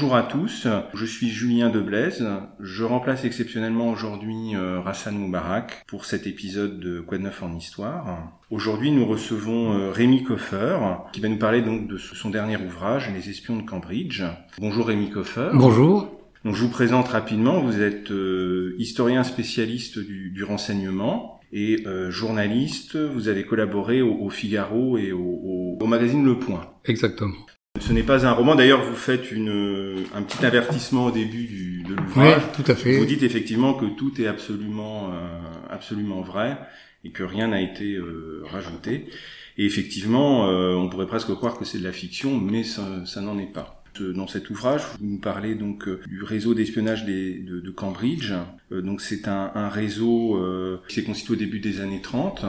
Bonjour à tous, je suis Julien Deblaise. Je remplace exceptionnellement aujourd'hui euh, Rassan Moubarak pour cet épisode de Quoi de neuf en histoire. Aujourd'hui, nous recevons euh, Rémi Koffer qui va nous parler donc de son dernier ouvrage, Les espions de Cambridge. Bonjour Rémi Koffer. Bonjour. Donc je vous présente rapidement, vous êtes euh, historien spécialiste du, renseignement et journaliste, vous avez collaboré au, Figaro et au, au magazine Le Point. Exactement. Ce n'est pas un roman. D'ailleurs, vous faites une, un petit avertissement au début du, de l'ouvrage. Oui, tout à fait. Vous dites effectivement que tout est absolument, euh, absolument vrai et que rien n'a été euh, rajouté. Et effectivement, euh, on pourrait presque croire que c'est de la fiction, mais ça, ça n'en est pas. Dans cet ouvrage, vous nous parlez donc du réseau d'espionnage de, de, Cambridge. donc c'est un, un, réseau qui s'est constitué au début des années 30,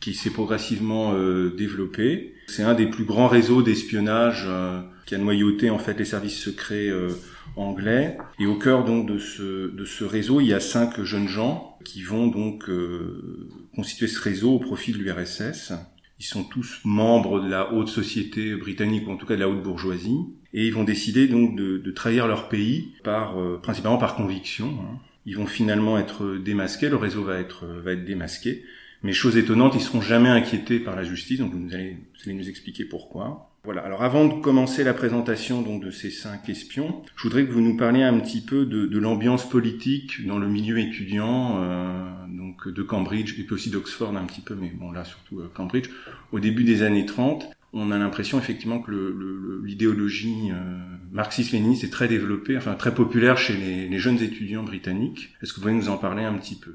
qui s'est progressivement développé c'est un des plus grands réseaux d'espionnage euh, qui a noyauté en fait les services secrets euh, anglais. Et au cœur donc de ce, de ce réseau, il y a cinq jeunes gens qui vont donc euh, constituer ce réseau au profit de l'URSS. Ils sont tous membres de la haute société britannique, ou en tout cas de la haute bourgeoisie, et ils vont décider donc de, trahir leur pays principalement par conviction. Hein. Ils vont finalement être démasqués, le réseau va être va être démasqué mais chose étonnante, ils seront jamais inquiétés par la justice, donc vous allez, vous allez nous expliquer pourquoi. Voilà. Alors avant de commencer la présentation donc de ces cinq espions, je voudrais que vous nous parliez un petit peu de, de l'ambiance politique dans le milieu étudiant, euh, donc de Cambridge et puis aussi d'Oxford un petit peu, mais bon là surtout euh, Cambridge. Au début des années 30, on a l'impression effectivement que l'idéologie le, euh, marxiste-léniniste est très développée, enfin très populaire chez les, les jeunes étudiants britanniques. Est-ce que vous pouvez nous en parler un petit peu?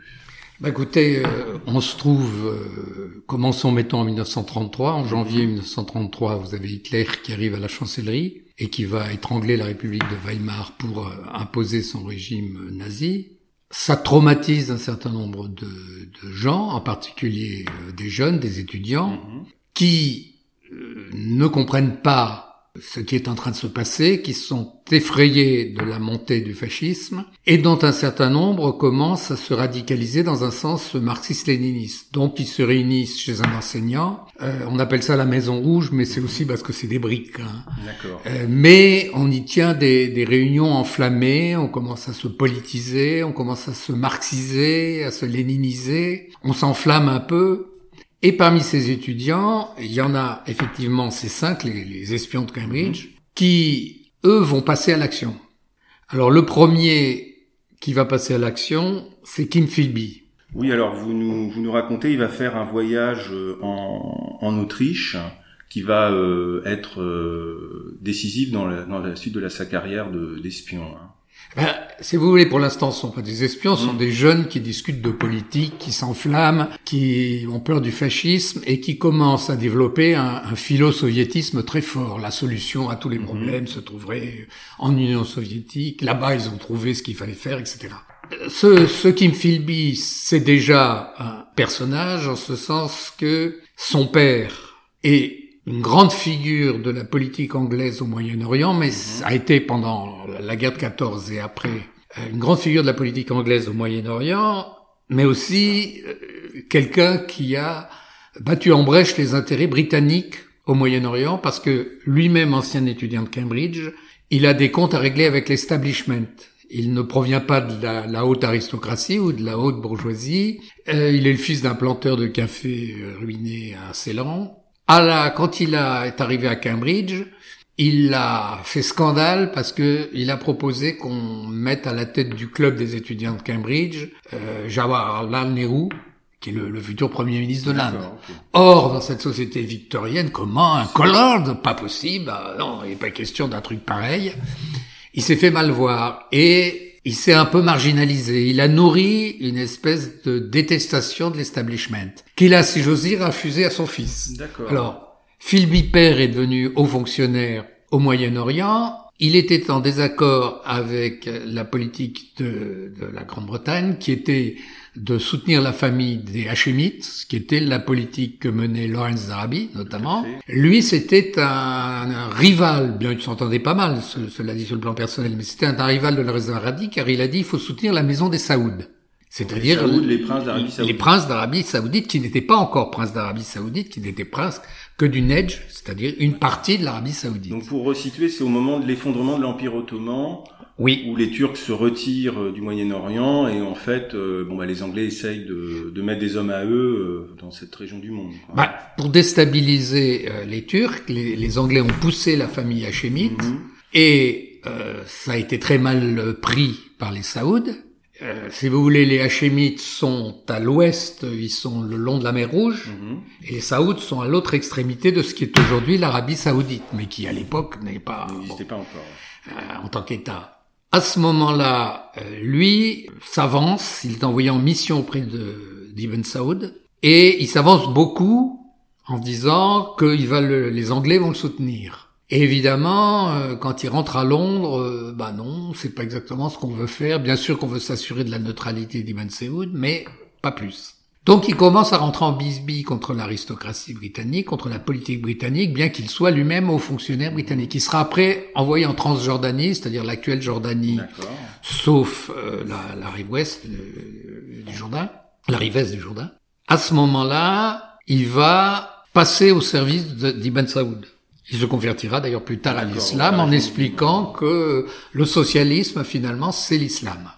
Bah écoutez, euh, on se trouve, euh, commençons mettons en 1933. En janvier 1933, vous avez Hitler qui arrive à la chancellerie et qui va étrangler la République de Weimar pour euh, imposer son régime nazi. Ça traumatise un certain nombre de, de gens, en particulier des jeunes, des étudiants, mm-hmm. qui ne comprennent pas ce qui est en train de se passer, qui sont effrayés de la montée du fascisme, et dont un certain nombre commencent à se radicaliser dans un sens marxiste-léniniste. Donc ils se réunissent chez un enseignant, euh, on appelle ça la Maison Rouge, mais c'est aussi parce que c'est des briques. Hein. Euh, mais on y tient des, des réunions enflammées, on commence à se politiser, on commence à se marxiser, à se léniniser, on s'enflamme un peu, et parmi ces étudiants, il y en a effectivement ces cinq, les, espions de Cambridge, mhm. qui, eux, vont passer à l'action. Alors le premier qui va passer à l'action, c'est Kim Philby. Oui, alors vous nous, vous nous racontez, il va faire un voyage euh, en, en Autriche qui va euh, être euh, décisif dans la, dans la, suite de la, sa carrière d'espion. Hein. Ben, si vous voulez, pour l'instant, ce sont pas des espions, ce sont mm. des jeunes qui discutent de politique, qui s'enflamment, qui ont peur du fascisme et qui commencent à développer un, un philo-soviétisme très fort. La solution à tous les mm-hmm. problèmes se trouverait en Union soviétique. Là-bas, ils ont trouvé ce qu'il fallait faire, etc. Ce, ce Kim Philby, c'est déjà un personnage en ce sens que son père est une grande figure de la politique anglaise au Moyen-Orient, mais mhm. a été pendant la guerre de 14 et après euh, une grande figure de la politique anglaise au Moyen-Orient, mais aussi euh, quelqu'un qui a battu en brèche les intérêts britanniques au Moyen-Orient parce que lui-même ancien étudiant de Cambridge, il a des comptes à régler avec l'establishment. Il ne provient pas de la, haute aristocratie ou de la haute bourgeoisie. Euh, il est le fils d'un planteur de café ruiné à Ceylan. À la, quand il a, est arrivé à Cambridge, il a fait scandale parce que il a proposé qu'on mette à la tête du club des étudiants de Cambridge euh, Jawaharlal Nehru, qui est le, futur premier ministre de l'Inde. Or, dans cette société victorienne, comment un collard Pas possible. Ah non, il n'est pas question d'un truc pareil. Il s'est fait mal voir et il s'est un peu marginalisé. Il a nourri une espèce de détestation de l'establishment, qu'il a, si j'ose dire, infusé à son fils. Alors, Philby père est devenu haut fonctionnaire au Moyen-Orient. Il était en désaccord avec la politique de, de la Grande-Bretagne, qui était de soutenir la famille des Hachémites, ce qui était la politique que menait Lawrence d'Arabie, notamment. Lui, c'était un, rival, bien il s'entendait pas mal, cela dit sur le plan personnel, mais c'était un, rival de Lawrence d'Arabie, car il a dit il faut soutenir la maison des Saouds. C'est-à-dire les, princes d'Arabie Saoudite. Les princes d'Arabie Saoudite qui n'étaient pas encore princes d'Arabie Saoudite, qui n'étaient princes que du Neige, c'est-à-dire une partie de l'Arabie saoudite. Donc pour resituer, c'est au moment de l'effondrement de l'Empire ottoman, oui. où les Turcs se retirent euh, du Moyen-Orient et en fait, euh, bon bah les Anglais essayent de, de, mettre des hommes à eux dans cette région du monde. Bah, pour déstabiliser les Turcs, les, les, Anglais ont poussé la famille hachémite mhm. et ça a été très mal pris par les Saouds euh, si vous voulez, les Hachémites sont à l'ouest, ils sont le long de la mer Rouge, mhm. et les Saouds sont à l'autre extrémité de ce qui est aujourd'hui l'Arabie Saoudite, mais qui à l'époque n'est pas n'existait pas encore euh, en tant qu'État. À ce moment-là, euh, lui s'avance, il est envoyé en mission auprès de d'Ibn Saoud, et il s'avance beaucoup en disant que les Anglais vont le soutenir. Et évidemment, euh, quand il rentre à Londres, euh, bah non, c'est pas exactement ce qu'on veut faire. Bien sûr qu'on veut s'assurer de la neutralité d'Ibn Saoud, mais pas plus. Donc il commence à rentrer en bisbille contre l'aristocratie britannique, contre la politique britannique, bien qu'il soit lui-même haut fonctionnaire britannique. Il sera après envoyé en Transjordanie, c'est-à-dire l'actuelle Jordanie, sauf euh, la, la, rive ouest du Jourdain, la rive est du Jourdain. À ce moment-là, il va passer au service d'Ibn Saoud. Il se convertira d'ailleurs plus tard à l'islam en expliquant que le socialisme finalement c'est l'islam.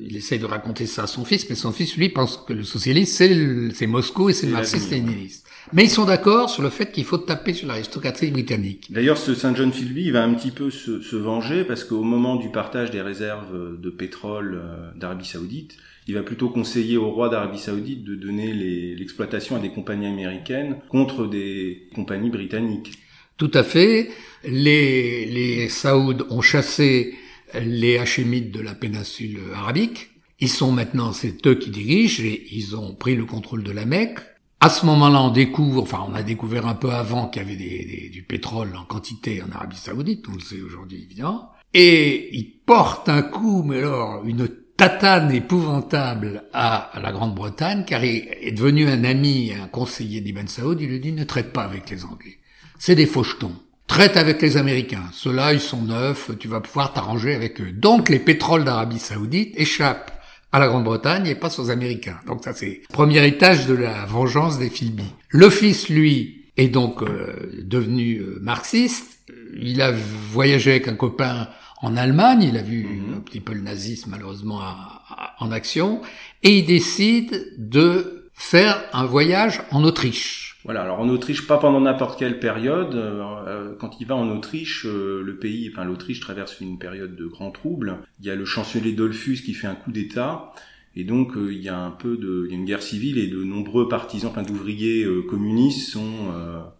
Il essaye de raconter ça à son fils, mais son fils lui pense que le socialisme c'est Moscou et c'est le marxiste-léniniste. Mais ils sont d'accord sur le fait qu'il faut taper sur l'aristocratie britannique. D'ailleurs, ce Saint John Philby, il va un petit peu se, se venger parce qu'au moment du partage des réserves de pétrole euh, d'Arabie Saoudite, il va plutôt conseiller au roi d'Arabie Saoudite de donner l'exploitation à des compagnies américaines contre des compagnies britanniques. Tout à fait. Les, les Saouds ont chassé les Hachémites de la péninsule arabique. Ils sont maintenant, c'est eux qui dirigent et ils ont pris le contrôle de la Mecque. À ce moment-là, on découvre, enfin, on a découvert un peu avant qu'il y avait du pétrole en quantité en Arabie Saoudite, on le sait aujourd'hui évidemment. Et ils portent un coup, mais alors, une tatane épouvantable à, la Grande-Bretagne, car il est devenu un ami, un conseiller d'Ibn Saoud, il lui dit ne traite pas avec les Anglais c'est des fauchetons. Traite avec les Américains. Ceux-là, ils sont neufs, tu vas pouvoir t'arranger avec eux. Donc, les pétroles d'Arabie Saoudite échappent à la Grande-Bretagne et passent aux Américains. Donc ça, c'est premier étage de la vengeance des Philby. Le fils, lui, est donc euh, devenu euh, marxiste. Il a voyagé avec un copain en Allemagne, il a vu mhm. un petit peu le nazisme malheureusement en action, et il décide de faire un voyage en Autriche. Voilà. Alors en Autriche, pas pendant n'importe quelle période. Euh, euh, quand il va en Autriche, euh, le pays, enfin l'Autriche traverse une période de grands troubles. Il y a le chancelier Dollfuss qui fait un coup d'État. Et donc il y a un peu de, il y a une guerre civile et de nombreux partisans, enfin d'ouvriers communistes sont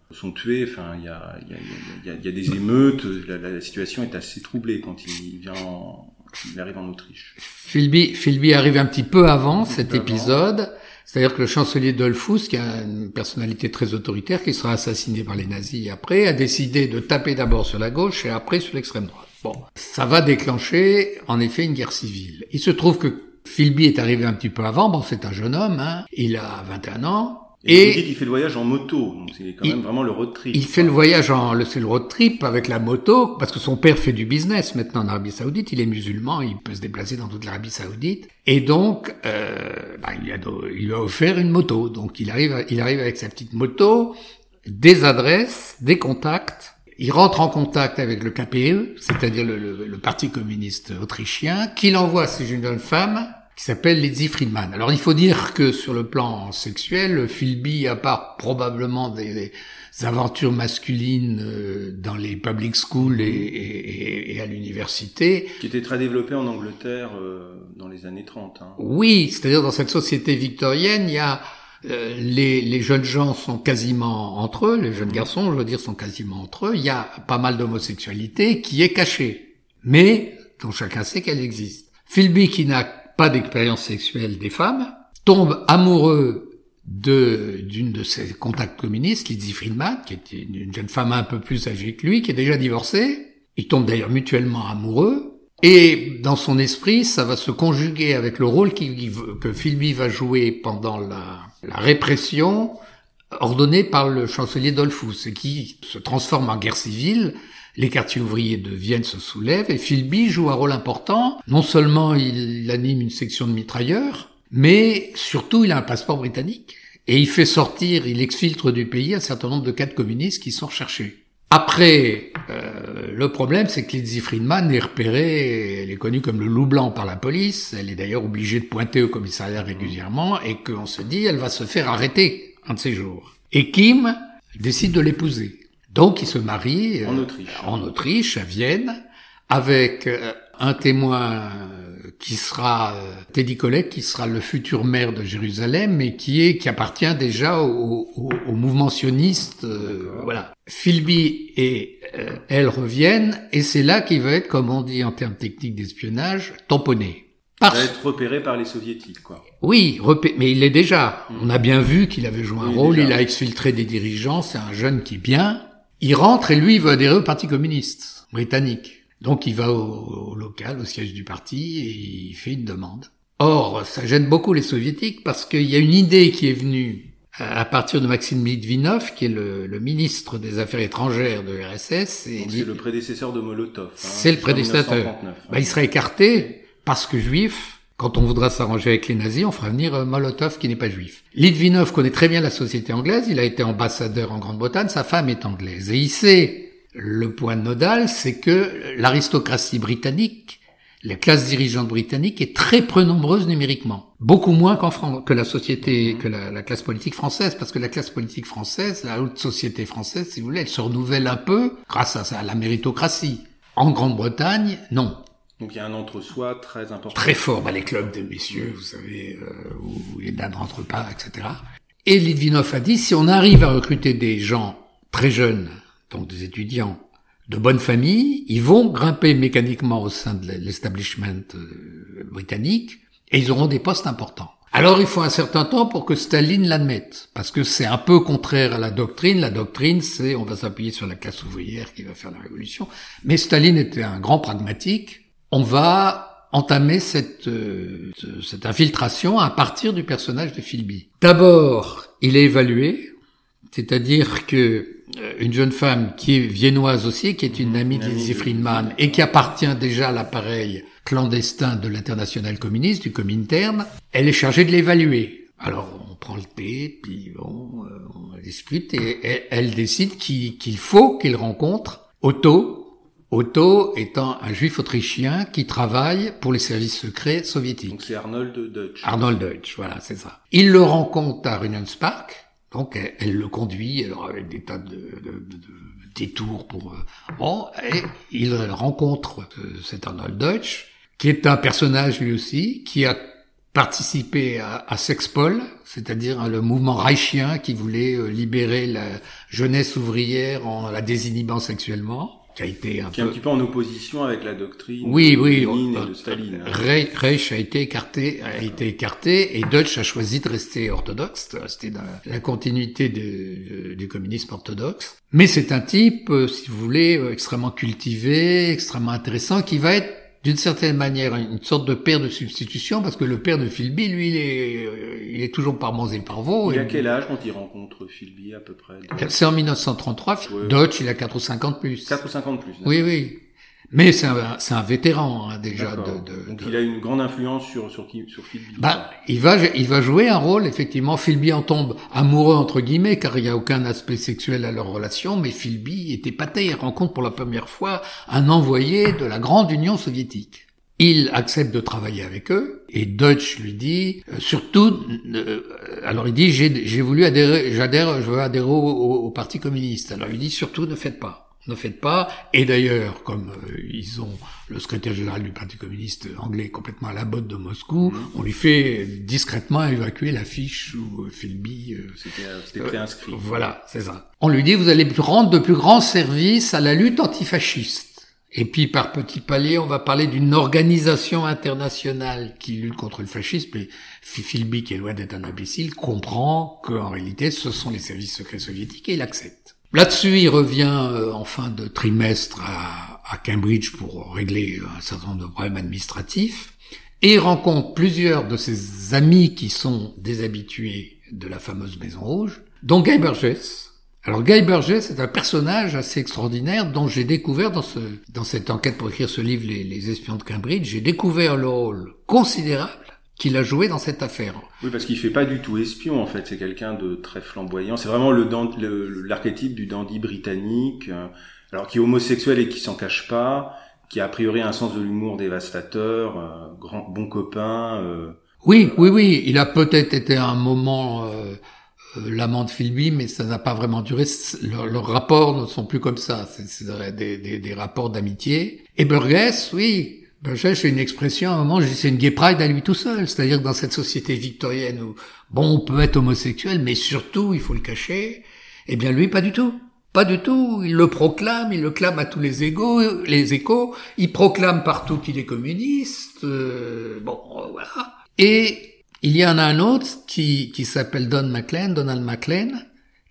sont tués. Enfin il y a il y a, il y a, il y a des émeutes. La, la, situation est assez troublée quand il vient en, il arrive en Autriche. Philby, Philby arrive un petit peu avant cet épisode. C'est-à-dire que le chancelier Dollfuss, qui a une personnalité très autoritaire, qui sera assassiné par les nazis après, a décidé de taper d'abord sur la gauche et après sur l'extrême droite. Bon, ça va déclencher en effet une guerre civile. Il se trouve que Philby est arrivé un petit peu avant, bon c'est un jeune homme, hein. il a 21 ans, et, il fait le voyage en moto, donc c'est quand même vraiment le road trip. Il fait le voyage en, c'est le road trip avec la moto, parce que son père fait du business maintenant en Arabie Saoudite, il est musulman, il peut se déplacer dans toute l'Arabie Saoudite, et donc euh, bah, il, a, il lui a offert une moto, donc il arrive, il arrive avec sa petite moto, des adresses, des contacts, il rentre en contact avec le KPE, c'est-à-dire le, le, le, Parti communiste autrichien, qu'il envoie à ces jeunes femmes qui s'appelle Lizzie Friedman. Alors il faut dire que sur le plan sexuel, Philby, à part probablement des, aventures masculines euh, dans les public schools et, et, à l'université... Qui était très développé en Angleterre euh, dans les années 30. Hein. Oui, c'est-à-dire dans cette société victorienne, il y a... Euh, les, les, jeunes gens sont quasiment entre eux, les jeunes garçons, je veux dire, sont quasiment entre eux. Il y a pas mal d'homosexualité qui est cachée, mais dont chacun sait qu'elle existe. Philby, qui n'a pas d'expérience sexuelle des femmes, tombe amoureux d'une de ses contacts communistes, Lizzie Friedman, qui était une jeune femme un peu plus âgée que lui, qui est déjà divorcée. Ils tombent d'ailleurs mutuellement amoureux. Et dans son esprit, ça va se conjuguer avec le rôle que Philby va jouer pendant la, la répression ordonnée par le chancelier Dollfuss, qui se transforme en guerre civile les quartiers ouvriers de Vienne se soulèvent et Philby joue un rôle important. Non seulement il anime une section de mitrailleurs, mais surtout il a un passeport britannique Et il fait sortir, il exfiltre du pays un certain nombre de cadres communistes qui sont recherchés. Après, euh, le problème, c'est que Lizzie Friedman est repérée, elle est connue comme le loup blanc par la police, elle est d'ailleurs obligée de pointer au commissariat régulièrement, et qu'on se dit, elle va se faire arrêter un de ces jours. Et Kim décide de l'épouser. Donc il se marie en Autriche, en Autriche à Vienne, avec un témoin qui sera euh, Teddy Kollek, qui sera le futur maire de Jérusalem, mais qui est qui appartient déjà au, au, au mouvement sioniste. Euh, voilà. Philby et euh, elle reviennent, et c'est là qu'il va être, comme on dit en termes techniques d'espionnage, tamponné. Parce... Il va être repéré par les soviétiques, quoi. Oui, mais il l'est déjà. Mm. On a bien vu qu'il avait joué un rôle, il a exfiltré des dirigeants, c'est un jeune qui est bien. Il rentre et lui, il veut adhérer au Parti communiste britannique. Donc il va au, local, au siège du parti, et il fait une demande. Or, ça gêne beaucoup les soviétiques parce qu'il y a une idée qui est venue à partir de Maxime Litvinov, qui est le, ministre des Affaires étrangères de RSS. C'est le prédécesseur de Molotov. Hein, c'est le prédécesseur. Bah, il serait écarté parce que juif. Quand on voudra s'arranger avec les nazis, on fera venir euh, Molotov qui n'est pas juif. Litvinov connaît très bien la société anglaise. Il a été ambassadeur en Grande-Bretagne. Sa femme est anglaise et il sait le point nodal, c'est que l'aristocratie britannique, la classe dirigeante britannique est très peu nombreuse numériquement. Beaucoup moins qu'en France, que la société, que la, classe politique française, parce que la classe politique française, la haute société française, si vous voulez, elle se renouvelle un peu grâce à, la méritocratie. En Grande-Bretagne, non. Donc il y a un entre-soi très important. Très fort. Bah, les clubs de messieurs, vous savez, euh, où les dames rentrent pas, etc. Et Litvinov a dit, si on arrive à recruter des gens très jeunes donc des étudiants de bonne famille, ils vont grimper mécaniquement au sein de l'establishment euh, britannique et ils auront des postes importants. Alors il faut un certain temps pour que Staline l'admette, parce que c'est un peu contraire à la doctrine. La doctrine, c'est on va s'appuyer sur la classe ouvrière qui va faire la révolution. Mais Staline était un grand pragmatique. On va entamer cette, euh, cette infiltration à partir du personnage de Philby. D'abord, il est évalué, c'est-à-dire que euh, une jeune femme qui est viennoise aussi, qui est une amie de Lizzie Friedman et qui appartient déjà à l'appareil clandestin de l'international communiste, du Comintern, elle est chargée de l'évaluer. Alors on prend le thé, puis bon, euh, on discute et elle, décide qu'il faut qu'il rencontre Otto. Otto étant un juif autrichien qui travaille pour les services secrets soviétiques. Donc c'est Arnold Deutsch. Arnold Deutsch, voilà, c'est ça. Il le rencontre à Park. Donc elle, le conduit, alors avec des tas de, de, de, détours pour... Euh, bon, et il rencontre euh, cet Arnold Deutsch, qui est un personnage lui aussi, qui a participé à, à Sexpol, c'est-à-dire hein, le mouvement reichien qui voulait euh, libérer la jeunesse ouvrière en la désinhibant sexuellement qui a été un qui peu... est un petit peu en opposition avec la doctrine oui, de oui, Lénine et de Staline. Hein. Reich a été écarté, a été écarté, et Deutsch a choisi de rester orthodoxe, rester dans la continuité de, du communisme orthodoxe. Mais c'est un type, euh, si vous voulez, euh, extrêmement cultivé, extrêmement intéressant, qui va être d'une certaine manière une sorte de père de substitution parce que le père de Philby, lui, il est, euh, il est toujours par Mons et par Vaux. Il a quel âge quand il rencontre Philby à peu près? C'est en 1933. Ouais. Dodge, il a 4 ou 50 plus. 4 ou 50 plus. Oui, oui. Mais c'est un, c'est un vétéran hein, déjà. De, de, Donc il a une grande influence sur sur qui sur Philby. Bah, il va il va jouer un rôle effectivement. Philby en tombe amoureux entre guillemets car il n'y a aucun aspect sexuel à leur relation. Mais Philby est épaté. Il rencontre pour la première fois un envoyé de la grande Union soviétique. Il accepte de travailler avec eux et Deutsch lui dit euh, surtout euh, alors il dit j'ai voulu adhérer j'adhère je veux adhérer au, au Parti communiste alors il dit surtout ne faites pas ne faites pas. Et d'ailleurs, comme euh, ils ont le secrétaire général du Parti communiste anglais complètement à la botte de Moscou, mm. on lui fait discrètement évacuer l'affiche où euh, Philby... Euh, C'était préinscrit. voilà, c'est ça. On lui dit, vous allez rendre de plus grands services à la lutte antifasciste. Et puis par petits paliers, on va parler d'une organisation internationale qui lutte contre le fascisme. Et Philby, qui est loin d'être un imbécile, comprend qu'en réalité, ce sont les services secrets soviétiques et il accepte. Là-dessus, il revient euh, en fin de trimestre à, à, Cambridge pour régler un certain nombre de problèmes administratifs et rencontre plusieurs de ses amis qui sont des habitués de la fameuse Maison Rouge, dont Guy Burgess. Alors Guy Burgess est un personnage assez extraordinaire dont j'ai découvert dans, ce, dans cette enquête pour écrire ce livre les espions de Cambridge, j'ai découvert le rôle considérable qu'il a joué dans cette affaire. Oui, parce qu'il fait pas du tout espion en fait. C'est quelqu'un de très flamboyant. C'est vraiment le l'archétype du dandy britannique, euh, alors qui est homosexuel et qui s'en cache pas, qui a a priori un sens de l'humour dévastateur, euh, grand bon copain. Euh, oui, oui, oui. Il a peut-être été à un moment euh, l'amant de Philby, mais ça n'a pas vraiment duré. Leurs rapports ne sont plus comme ça. C'est des, des, des rapports d'amitié. Et Burgess, oui, ben, c'est une expression, à un moment, c'est une gay pride à lui tout seul. C'est-à-dire que dans cette société victorienne où, bon, on peut être homosexuel, mais surtout, il faut le cacher, eh bien, lui, pas du tout. Pas du tout. Il le proclame, il le clame à tous les égaux, les échos. Il proclame partout qu'il est communiste. Euh, bon, voilà. Et il y en a un autre qui, qui s'appelle Don McLean, Donald McLean,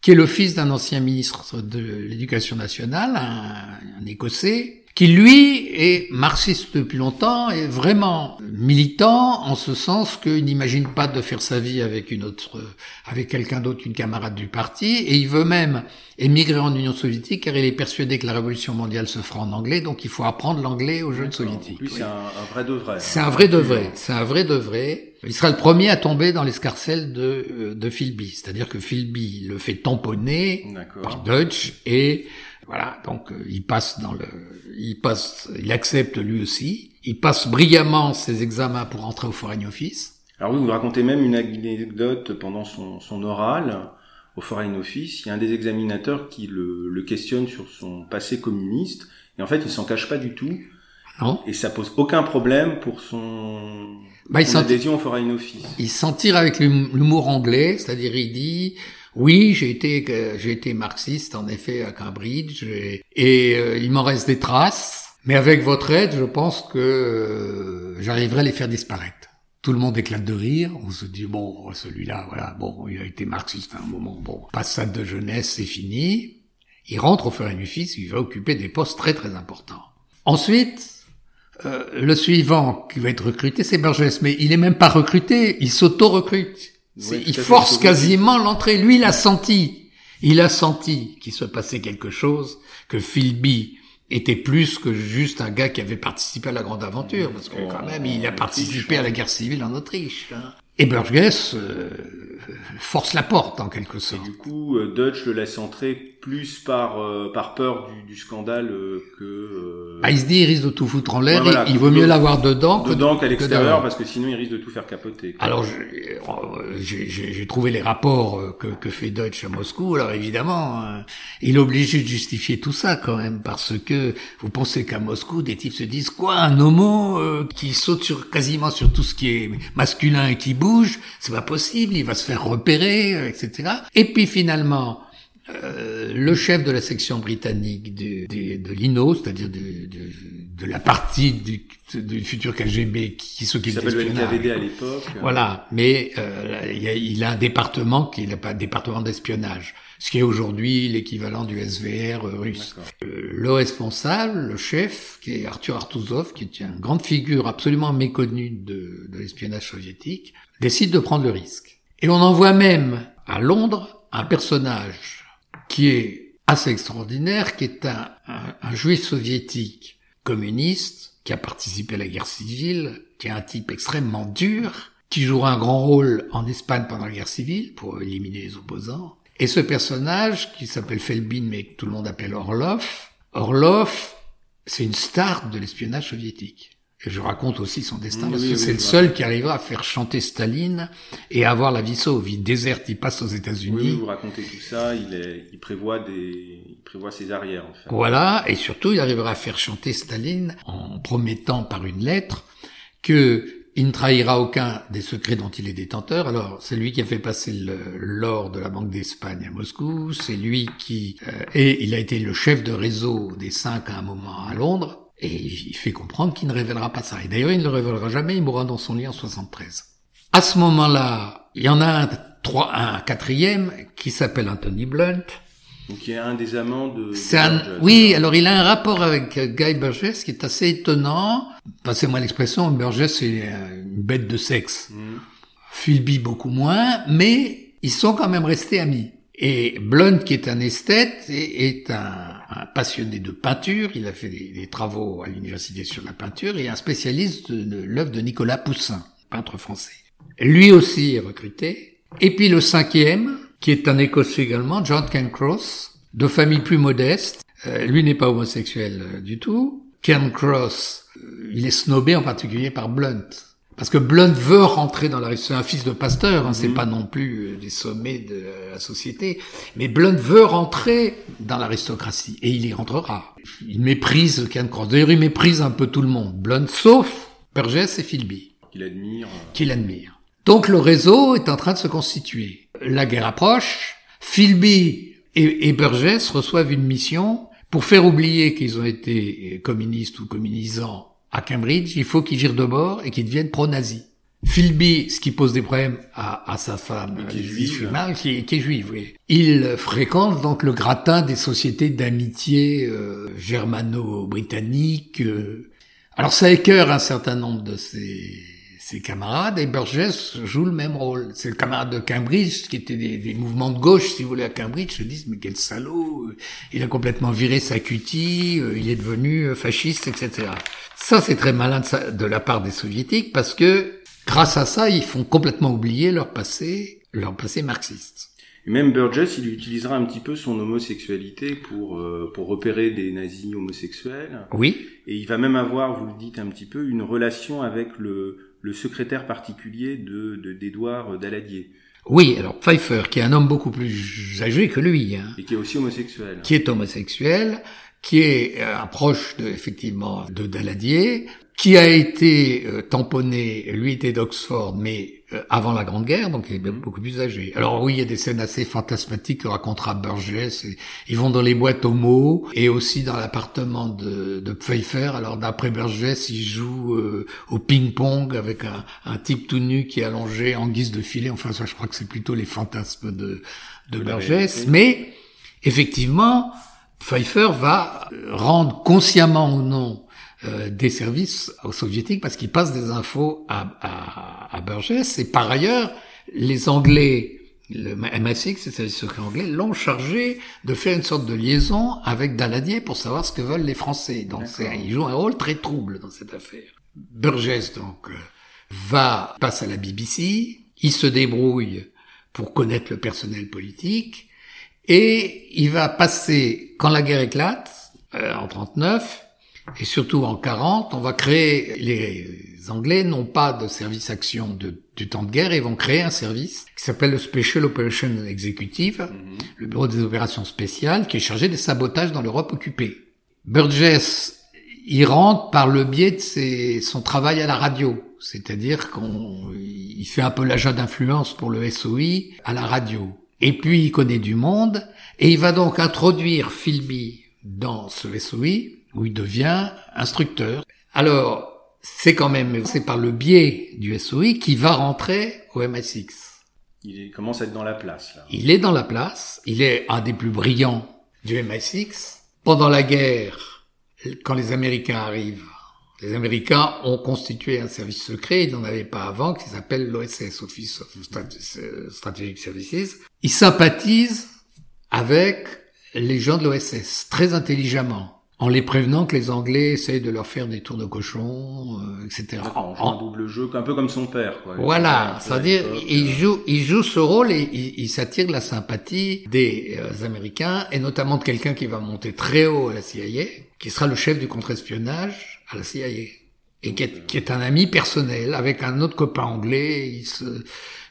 qui est le fils d'un ancien ministre de l'Éducation nationale, un, un Écossais, qui lui est marxiste depuis longtemps et vraiment militant en ce sens qu'il n'imagine pas de faire sa vie avec une autre, avec quelqu'un d'autre, une camarade du parti, et il veut même émigrer en Union soviétique car il est persuadé que la révolution mondiale se fera en anglais, donc il faut apprendre l'anglais aux jeunes soviétiques. C'est un, vrai de vrai. C'est un vrai de vrai. C'est un vrai de vrai. Il sera le premier à tomber dans l'escarcelle de, euh, de Philby. C'est-à-dire que Philby le fait tamponner par Dutch et voilà, donc euh, il passe dans le, il passe, il accepte lui aussi. Il passe brillamment ses examens pour entrer au Foreign Office. Alors oui, vous racontez même une anecdote pendant son, son oral au Foreign Office. Il y a un des examinateurs qui le, le questionne sur son passé communiste, et en fait, il s'en cache pas du tout. Non. Et ça pose aucun problème pour son, bah, son adhésion au Foreign Office. Il s'en tire avec l'humour anglais, c'est-à-dire il dit oui, j'ai été j'ai été marxiste en effet à Cambridge et, euh, il m'en reste des traces, mais avec votre aide, je pense que euh, j'arriverai à les faire disparaître. Tout le monde éclate de rire, on se dit bon, celui-là, voilà, bon, il a été marxiste à un moment, bon, passade de jeunesse, c'est fini. Il rentre au Foreign Office, il va occuper des postes très très importants. Ensuite, euh, le suivant qui va être recruté, c'est Burgess, mais il est même pas recruté, il s'auto-recrute il force quasiment l'entrée. Lui, il a senti, il a senti qu'il se passait quelque chose, que Philby était plus que juste un gars qui avait participé à la grande aventure, parce que quand même, il a participé à la guerre civile en Autriche. Hein. Et Burgess euh, force la porte en quelque sorte. Et du coup, euh, Dutch le laisse entrer plus par euh, par peur du, du scandale que. Ah, il se dit, il risque de tout foutre en l'air. il vaut mieux l'avoir dedans, dedans qu'à l'extérieur, parce que sinon il risque de tout faire capoter. Alors, j'ai trouvé les rapports que, que fait Dutch à Moscou. Alors évidemment, il est obligé de justifier tout ça quand même, parce que vous pensez qu'à Moscou, des types se disent quoi, un homo qui saute sur quasiment sur tout ce qui est masculin et qui bouge c'est pas possible, il va se faire repérer, euh, etc. Et puis finalement, euh, le chef de la section britannique de, de, de l'INO, c'est-à-dire de, de, la partie du, du futur KGB qui s'occupe de l'espionnage. le à l'époque. Voilà, mais euh, il, a, il, a, un département qui n'a pas un département d'espionnage, ce qui est aujourd'hui l'équivalent du SVR russe. le responsable, le chef, qui est Arthur Artuzov, qui est une grande figure absolument méconnue de, de l'espionnage soviétique, décide de prendre le risque. Et on envoie même à Londres un personnage qui est assez extraordinaire, qui est un, un, juif soviétique communiste, qui a participé à la guerre civile, qui est un type extrêmement dur, qui jouera un grand rôle en Espagne pendant la guerre civile pour éliminer les opposants. Et ce personnage, qui s'appelle Felbin, mais que tout le monde appelle Orlov, Orlov, c'est une star de l'espionnage soviétique. Et je raconte aussi son destin, parce que c'est le seul qui arrivera à faire chanter Staline et à avoir la vie sauve. Il déserte, il passe aux États-Unis. Oui, vous racontez tout ça, il, est, il prévoit des, il prévoit ses arrières, en fait. Voilà, et surtout, il arrivera à faire chanter Staline en promettant par une lettre que il ne trahira aucun des secrets dont il est détenteur. Alors, c'est lui qui a fait passer l'or de la Banque d'Espagne à Moscou. C'est lui qui... Euh, et il a été le chef de réseau des cinq à un moment à Londres. Et il fait comprendre qu'il ne révélera pas ça. Et d'ailleurs, il ne le révélera jamais, il mourra dans son lit en 73. À ce moment-là, il y en a un, trois, un quatrième qui s'appelle Anthony Blunt. Donc il y a un des amants de... oui, alors il a un rapport avec Guy Burgess qui est assez étonnant. Passez-moi l'expression, Burgess est une bête de sexe. Mmh. Philby beaucoup moins, mais ils sont quand même restés amis. Et Blunt, qui est un esthète, est, un, passionné de peinture. Il a fait des, travaux à l'université sur la peinture et un spécialiste de, l'œuvre de Nicolas Poussin. peintre français. Lui aussi est recruté. Et puis le cinquième, qui est un Écossais également, John Cancross, de famille plus modeste. Euh, lui n'est pas homosexuel euh, du tout. Cancross, euh, il est snobé en particulier par Blunt. Parce que Blunt veut rentrer dans la... C'est un fils de pasteur, hein, c'est mhm. pas non plus des sommets de la société. Mais Blunt veut rentrer dans l'aristocratie. Et il y rentrera. Il méprise Cancross. D'ailleurs, il méprise un peu tout le monde. Blunt, sauf Burgess et Philby. Qu'il admire. Qu'il admire. Donc le réseau est en train de se constituer. La guerre approche. Philby et, Burgess reçoivent une mission pour faire oublier qu'ils ont été communistes ou communisants à Cambridge. Il faut qu'ils virent de bord et qu'ils deviennent pro-nazis. Philby, ce qui pose des problèmes à, à sa femme, qui est juive, qui, qui est juive oui. Il fréquente donc le gratin des sociétés d'amitié euh, germano-britanniques. Euh. Alors ça écœure un certain nombre de ces ses camarades, et Burgess joue le même rôle. C'est le camarade de Cambridge, qui était des, mouvements de gauche, si vous voulez, à Cambridge, se disent, mais quel salaud, euh, il a complètement viré sa cutie, euh, il est devenu euh, fasciste, etc. Ça, c'est très malin de, la part des soviétiques, parce que, grâce à ça, ils font complètement oublier leur passé, leur passé marxiste. Et même Burgess, il utilisera un petit peu son homosexualité pour pour repérer des nazis homosexuels. Oui. Et il va même avoir, vous le dites un petit peu, une relation avec le le secrétaire particulier de d'Edouard Daladier. Oui, alors Pfeiffer, qui est un homme beaucoup plus âgé que lui, hein, et qui est aussi homosexuel, qui est homosexuel, qui est euh, un proche de, effectivement de Daladier, qui a été euh, tamponné, lui était d'Oxford, mais euh, avant la Grande Guerre, donc il est beaucoup plus âgé. Alors oui, il y a des scènes assez fantasmatiques que racontera Burgess. ils vont dans les boîtes homo et aussi dans l'appartement de, de, Pfeiffer. Alors d'après Burgess, il joue euh, au ping-pong avec un, un, type tout nu qui est allongé en guise de filet. Enfin, ça, je crois que c'est plutôt les fantasmes de, de Burgess. Mais effectivement, Pfeiffer va rendre consciemment ou non euh, des services aux soviétiques parce qu'ils passent des infos à, à, à, Burgess. Et par ailleurs, les Anglais, le MI6, c'est le secret anglais, l'ont chargé de faire une sorte de liaison avec Daladier pour savoir ce que veulent les Français. Donc il joue un rôle très trouble dans cette affaire. Burgess, donc, euh, va, passe à la BBC, il se débrouille pour connaître le personnel politique, et il va passer, quand la guerre éclate, euh, en 39, et surtout en 40, on va créer, les Anglais n'ont pas de service action de, du temps de guerre, ils vont créer un service qui s'appelle le Special Operations Executive, mhm. le bureau des opérations spéciales, qui est chargé des sabotages dans l'Europe occupée. Burgess y rentre par le biais de ses, son travail à la radio, c'est-à-dire qu'on il fait un peu l'agent d'influence pour le SOI à la radio. Et puis il connaît du monde, et il va donc introduire Philby dans ce SOI où il devient instructeur. Alors, c'est quand même, c'est par le biais du SOI qu'il va rentrer au MI6. Il commence à être dans la place, là. Il est dans la place. Il est un des plus brillants du MI6. Pendant la guerre, quand les Américains arrivent, les Américains ont constitué un service secret, ils n'en avaient pas avant, qui s'appelle l'OSS, Office of Strategic Services. Ils sympathisent avec les gens de l'OSS, très intelligemment en les prévenant que les Anglais essayent de leur faire des tours de cochon, euh, etc. En, double jeu, un peu comme son père. Quoi. Voilà, c'est-à-dire il joue, il joue ce rôle et il, s'attire la sympathie des euh, Américains et notamment de quelqu'un qui va monter très haut à la CIA, qui sera le chef du contre-espionnage à la CIA et qui est, qui est, un ami personnel avec un autre copain anglais. Ils se,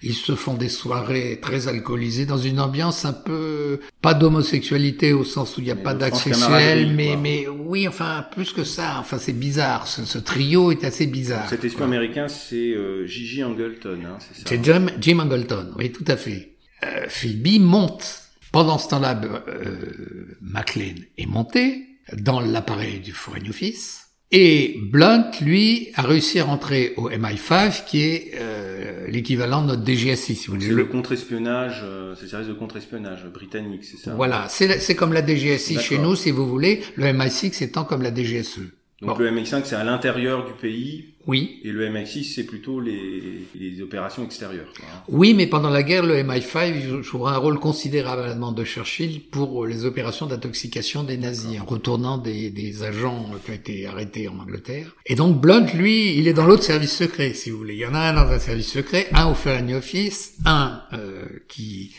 ils se font des soirées très alcoolisées dans une ambiance un peu pas d'homosexualité au sens où il n'y a pas d'acte sexuel, mais mais oui, enfin plus que ça. Enfin c'est bizarre. Ce, ce, trio est assez bizarre. Cet espion américain, c'est euh, Gigi Angleton, hein, c'est ça C'est Jim, Jim Angleton, oui, tout à fait. Euh, Phoebe monte. Pendant ce temps-là, euh, McLean est monté dans l'appareil du Foreign Office et Blunt, lui, a réussi à rentrer au MI5, qui est euh, l'équivalent de notre DGSI, si vous voulez. C'est le contre-espionnage, euh, c'est le service de contre-espionnage britannique, c'est ça? Voilà, c'est comme la DGSI chez nous, si vous voulez, le MI6 étant comme la DGSE. Donc le MX5 c'est à l'intérieur du pays. Oui. Et le MX6 c'est plutôt les, les opérations extérieures. Hein. Oui, mais pendant la guerre, le MI5 jouera un rôle considérable à la demande de Churchill pour les opérations d'intoxication des nazis, en retournant des, des, agents qui ont été arrêtés en Angleterre. Et donc Blunt, lui, il est dans l'autre service secret, si vous voulez. Il y en a un dans un service secret, un au Foreign Office, un euh, qui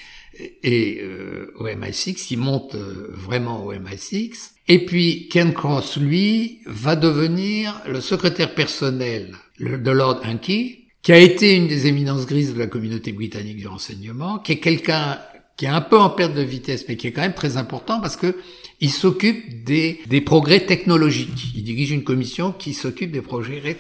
est euh, au MI6, qui monte euh, vraiment au MI6 et puis Ken Cross, lui, va devenir le secrétaire personnel de Lord Hankey, qui a été une des éminences grises de la communauté britannique du renseignement, qui est quelqu'un qui est un peu en perte de vitesse, mais qui est quand même très important parce que il s'occupe des, des progrès technologiques. Il dirige une commission qui s'occupe des progrès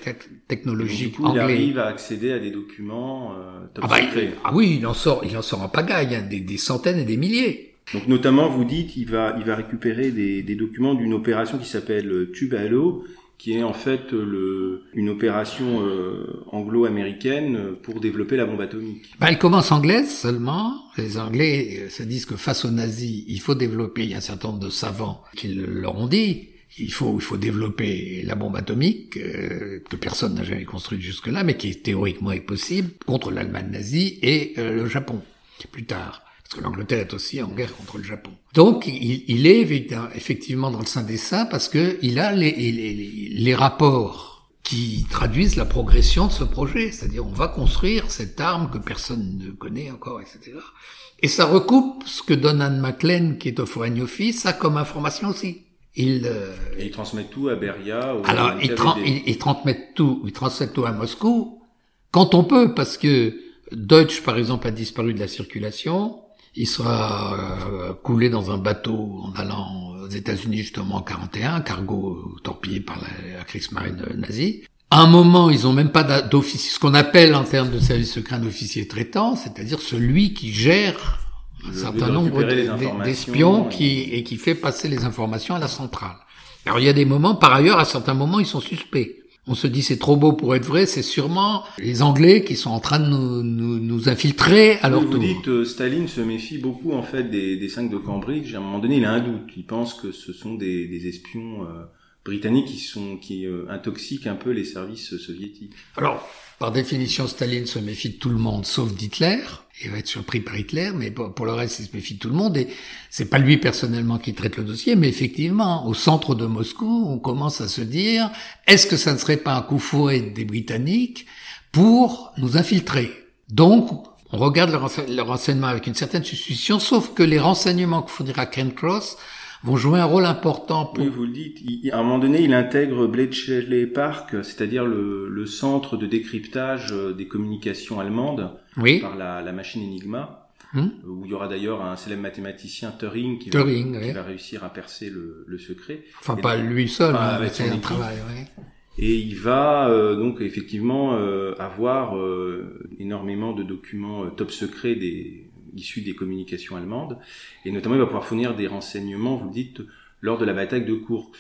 technologiques du coup, Il arrive à accéder à des documents euh, top ah, bah, ah, oui, il en sort, il en sort en pagaille, hein, des, des centaines et des milliers. Donc notamment, vous dites, il va, il va récupérer des, des documents d'une opération qui s'appelle Tubalo, qui est en fait le, une opération euh, anglo-américaine pour développer la bombe atomique. Bah, elle commence anglaise seulement. Les Anglais euh, se disent que face aux nazis, il faut développer. Il y a un certain nombre de savants qui leur ont dit. Il faut, il faut développer la bombe atomique euh, que personne n'a jamais construite jusque-là, mais qui est théoriquement possible contre l'Allemagne nazie et le Japon plus tard parce que l'Angleterre est aussi en guerre contre le Japon. Donc, il, il est effectivement dans le sein des saints parce que il a les, les, les rapports qui traduisent la progression de ce projet, c'est-à-dire on va construire cette arme que personne ne connaît encore, etc. Et ça recoupe ce que Donald MacLean, qui est au Foreign Office, a comme information aussi. Il, euh... Et il transmet tout à Beria. Alors, il, il, il, transmet tout, il transmet tout à Moscou quand on peut, parce que Deutsch, par exemple, a disparu de la circulation il sera euh, coulé dans un bateau en allant aux États-Unis justement en 41, cargo torpillé par la, Kriegsmarine nazie. À un moment, ils ont même pas d'officier, ce qu'on appelle en termes de service secret un officier traitant, c'est-à-dire celui qui gère un certain nombre d'espions qui, et qui fait passer les informations à la centrale. Alors il y a des moments, par ailleurs, à certains moments, ils sont suspects on se dit c'est trop beau pour être vrai, c'est sûrement les Anglais qui sont en train de nous, nous, nous infiltrer à leur vous tour. Vous dites, euh, Staline se méfie beaucoup en fait des, des cinq de Cambridge. À un moment donné, il a un doute. Il pense que ce sont des, des espions euh, britanniques qui sont qui euh, intoxiquent un peu les services soviétiques. Alors, par définition, Staline se méfie de tout le monde, sauf d'Hitler. Il va être surpris par Hitler, mais pour, le reste, il se méfie de tout le monde. Et c'est pas lui personnellement qui traite le dossier, mais effectivement, au centre de Moscou, on commence à se dire est-ce que ça ne serait pas un coup fourré des Britanniques pour nous infiltrer? Donc, on regarde le, renseignement avec une certaine suspicion, sauf que les renseignements que fournira Ken Cross vont jouer un rôle important. Pour... Oui, vous le dites. à un moment donné, il intègre Bletchley Park, c'est-à-dire le, le, centre de décryptage euh, des communications allemandes oui. par la, la machine Enigma, hmm. où il y aura d'ailleurs un célèbre mathématicien Turing qui, va, qui va, réussir à percer le, le secret. Enfin, pas lui seul, mais avec son un travail. Oui. Et il va euh, donc effectivement euh, avoir euh, énormément de documents top secrets des issus des communications allemandes, et notamment il va pouvoir fournir des renseignements, vous le dites, lors de la bataille de Kursk.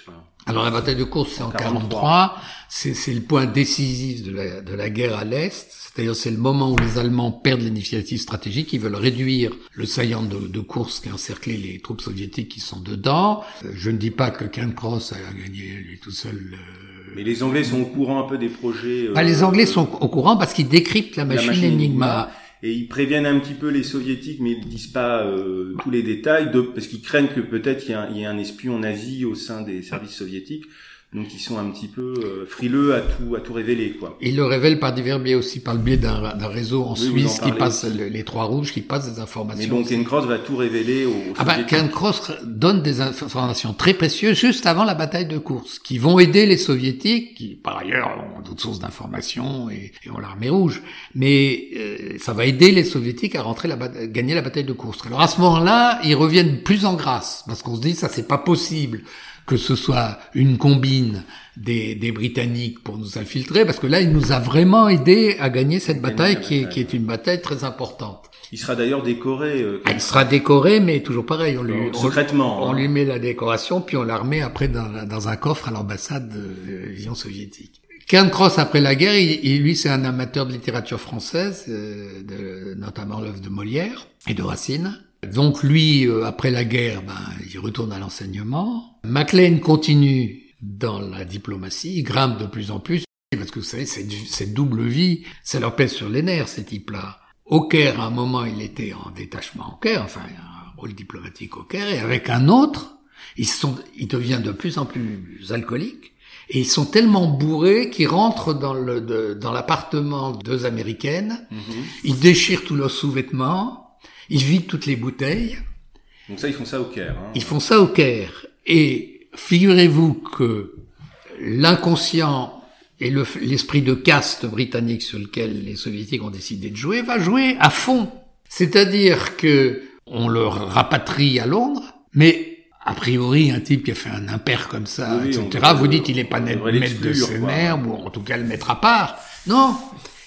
Alors la bataille de Kursk, c'est en 43, c'est le point décisif de la, de la guerre à l'Est, c'est-à-dire c'est le moment où les Allemands perdent l'initiative stratégique, ils veulent réduire le saillant de, de Kursk et encercler les troupes soviétiques qui sont dedans. Euh, je ne dis pas que Ken Cross a gagné lui tout seul... Euh, Mais les Anglais sont au courant un peu des projets... Bah, les Anglais sont au courant parce qu'ils décryptent la machine, la machine Enigma et ils préviennent un petit peu les soviétiques, mais ils disent pas euh, tous les détails, parce qu'ils craignent que peut-être il y, ait un espion nazi au sein des services soviétiques. Donc ils sont un petit peu euh, frileux à tout à tout révéler quoi. Ils le révèlent par divers biais aussi, par le biais d'un réseau en Suisse qui passe les trois rouges, qui passe des informations. Mais donc Ken Cross va tout révéler aux Ah ben Ken Cross donne des informations très précieuses juste avant la bataille de course, qui vont aider les soviétiques, qui par ailleurs ont d'autres sources d'informations et, et, ont l'armée rouge, mais euh, ça va aider les soviétiques à rentrer la gagner la bataille de course. Alors à ce moment-là, ils reviennent plus en grâce parce qu'on se dit ça c'est pas possible que ce soit une combine des, des, Britanniques pour nous infiltrer, parce que là, il nous a vraiment aidé à gagner cette bataille, qui, est, qui est une bataille très importante. Il sera d'ailleurs décoré. Euh, ah, il sera décoré, mais toujours pareil. On lui, secrètement. On, hein. lui met la décoration, puis on la remet après dans, dans un coffre à l'ambassade de l'Union soviétique. Kern Cross, après la guerre, il, lui, c'est un amateur de littérature française, euh, de, notamment l'œuvre de Molière et de Racine. Donc lui, euh, après la guerre, ben, il retourne à l'enseignement. Maclean continue dans la diplomatie, ils grimpent de plus en plus, parce que vous savez, cette double vie, ça leur pèse sur les nerfs, ces types-là. Au Caire, à un moment, il était en détachement au Caire, enfin, un rôle diplomatique au Caire, et avec un autre, ils sont, il devient de plus en plus alcoolique, et ils sont tellement bourrés qu'ils rentrent dans le dans l'appartement de deux américaines. Mhm. Ils déchirent tous leurs sous-vêtements. Ils vident toutes les bouteilles. Donc ça, ils font ça au Caire. Hein. Ils font ça au Caire. Et figurez-vous que l'inconscient et l'esprit de caste britannique sur lequel les soviétiques ont décidé de jouer va jouer à fond. C'est-à-dire que on le rapatrie à Londres, mais a priori, un type qui a fait un impair comme ça, etc., vous dites il est pas net maître de ses nerfs, ou en tout cas le mettre à part. Non,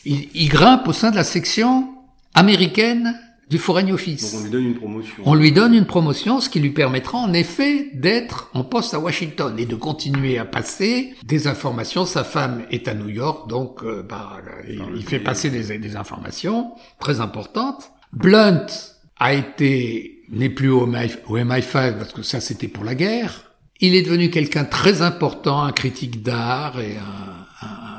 il, il, grimpe au sein de la section américaine du Foreign Office. Donc on lui donne une promotion. On lui donne une promotion, ce qui lui permettra en effet d'être en poste à Washington et de continuer à passer des informations. Sa femme est à New York, donc euh, bah, il, fait passer des, des informations très importantes. Blunt a été n'est plus au, MI5 parce que ça c'était pour la guerre. Il est devenu quelqu'un très important, un critique d'art et un,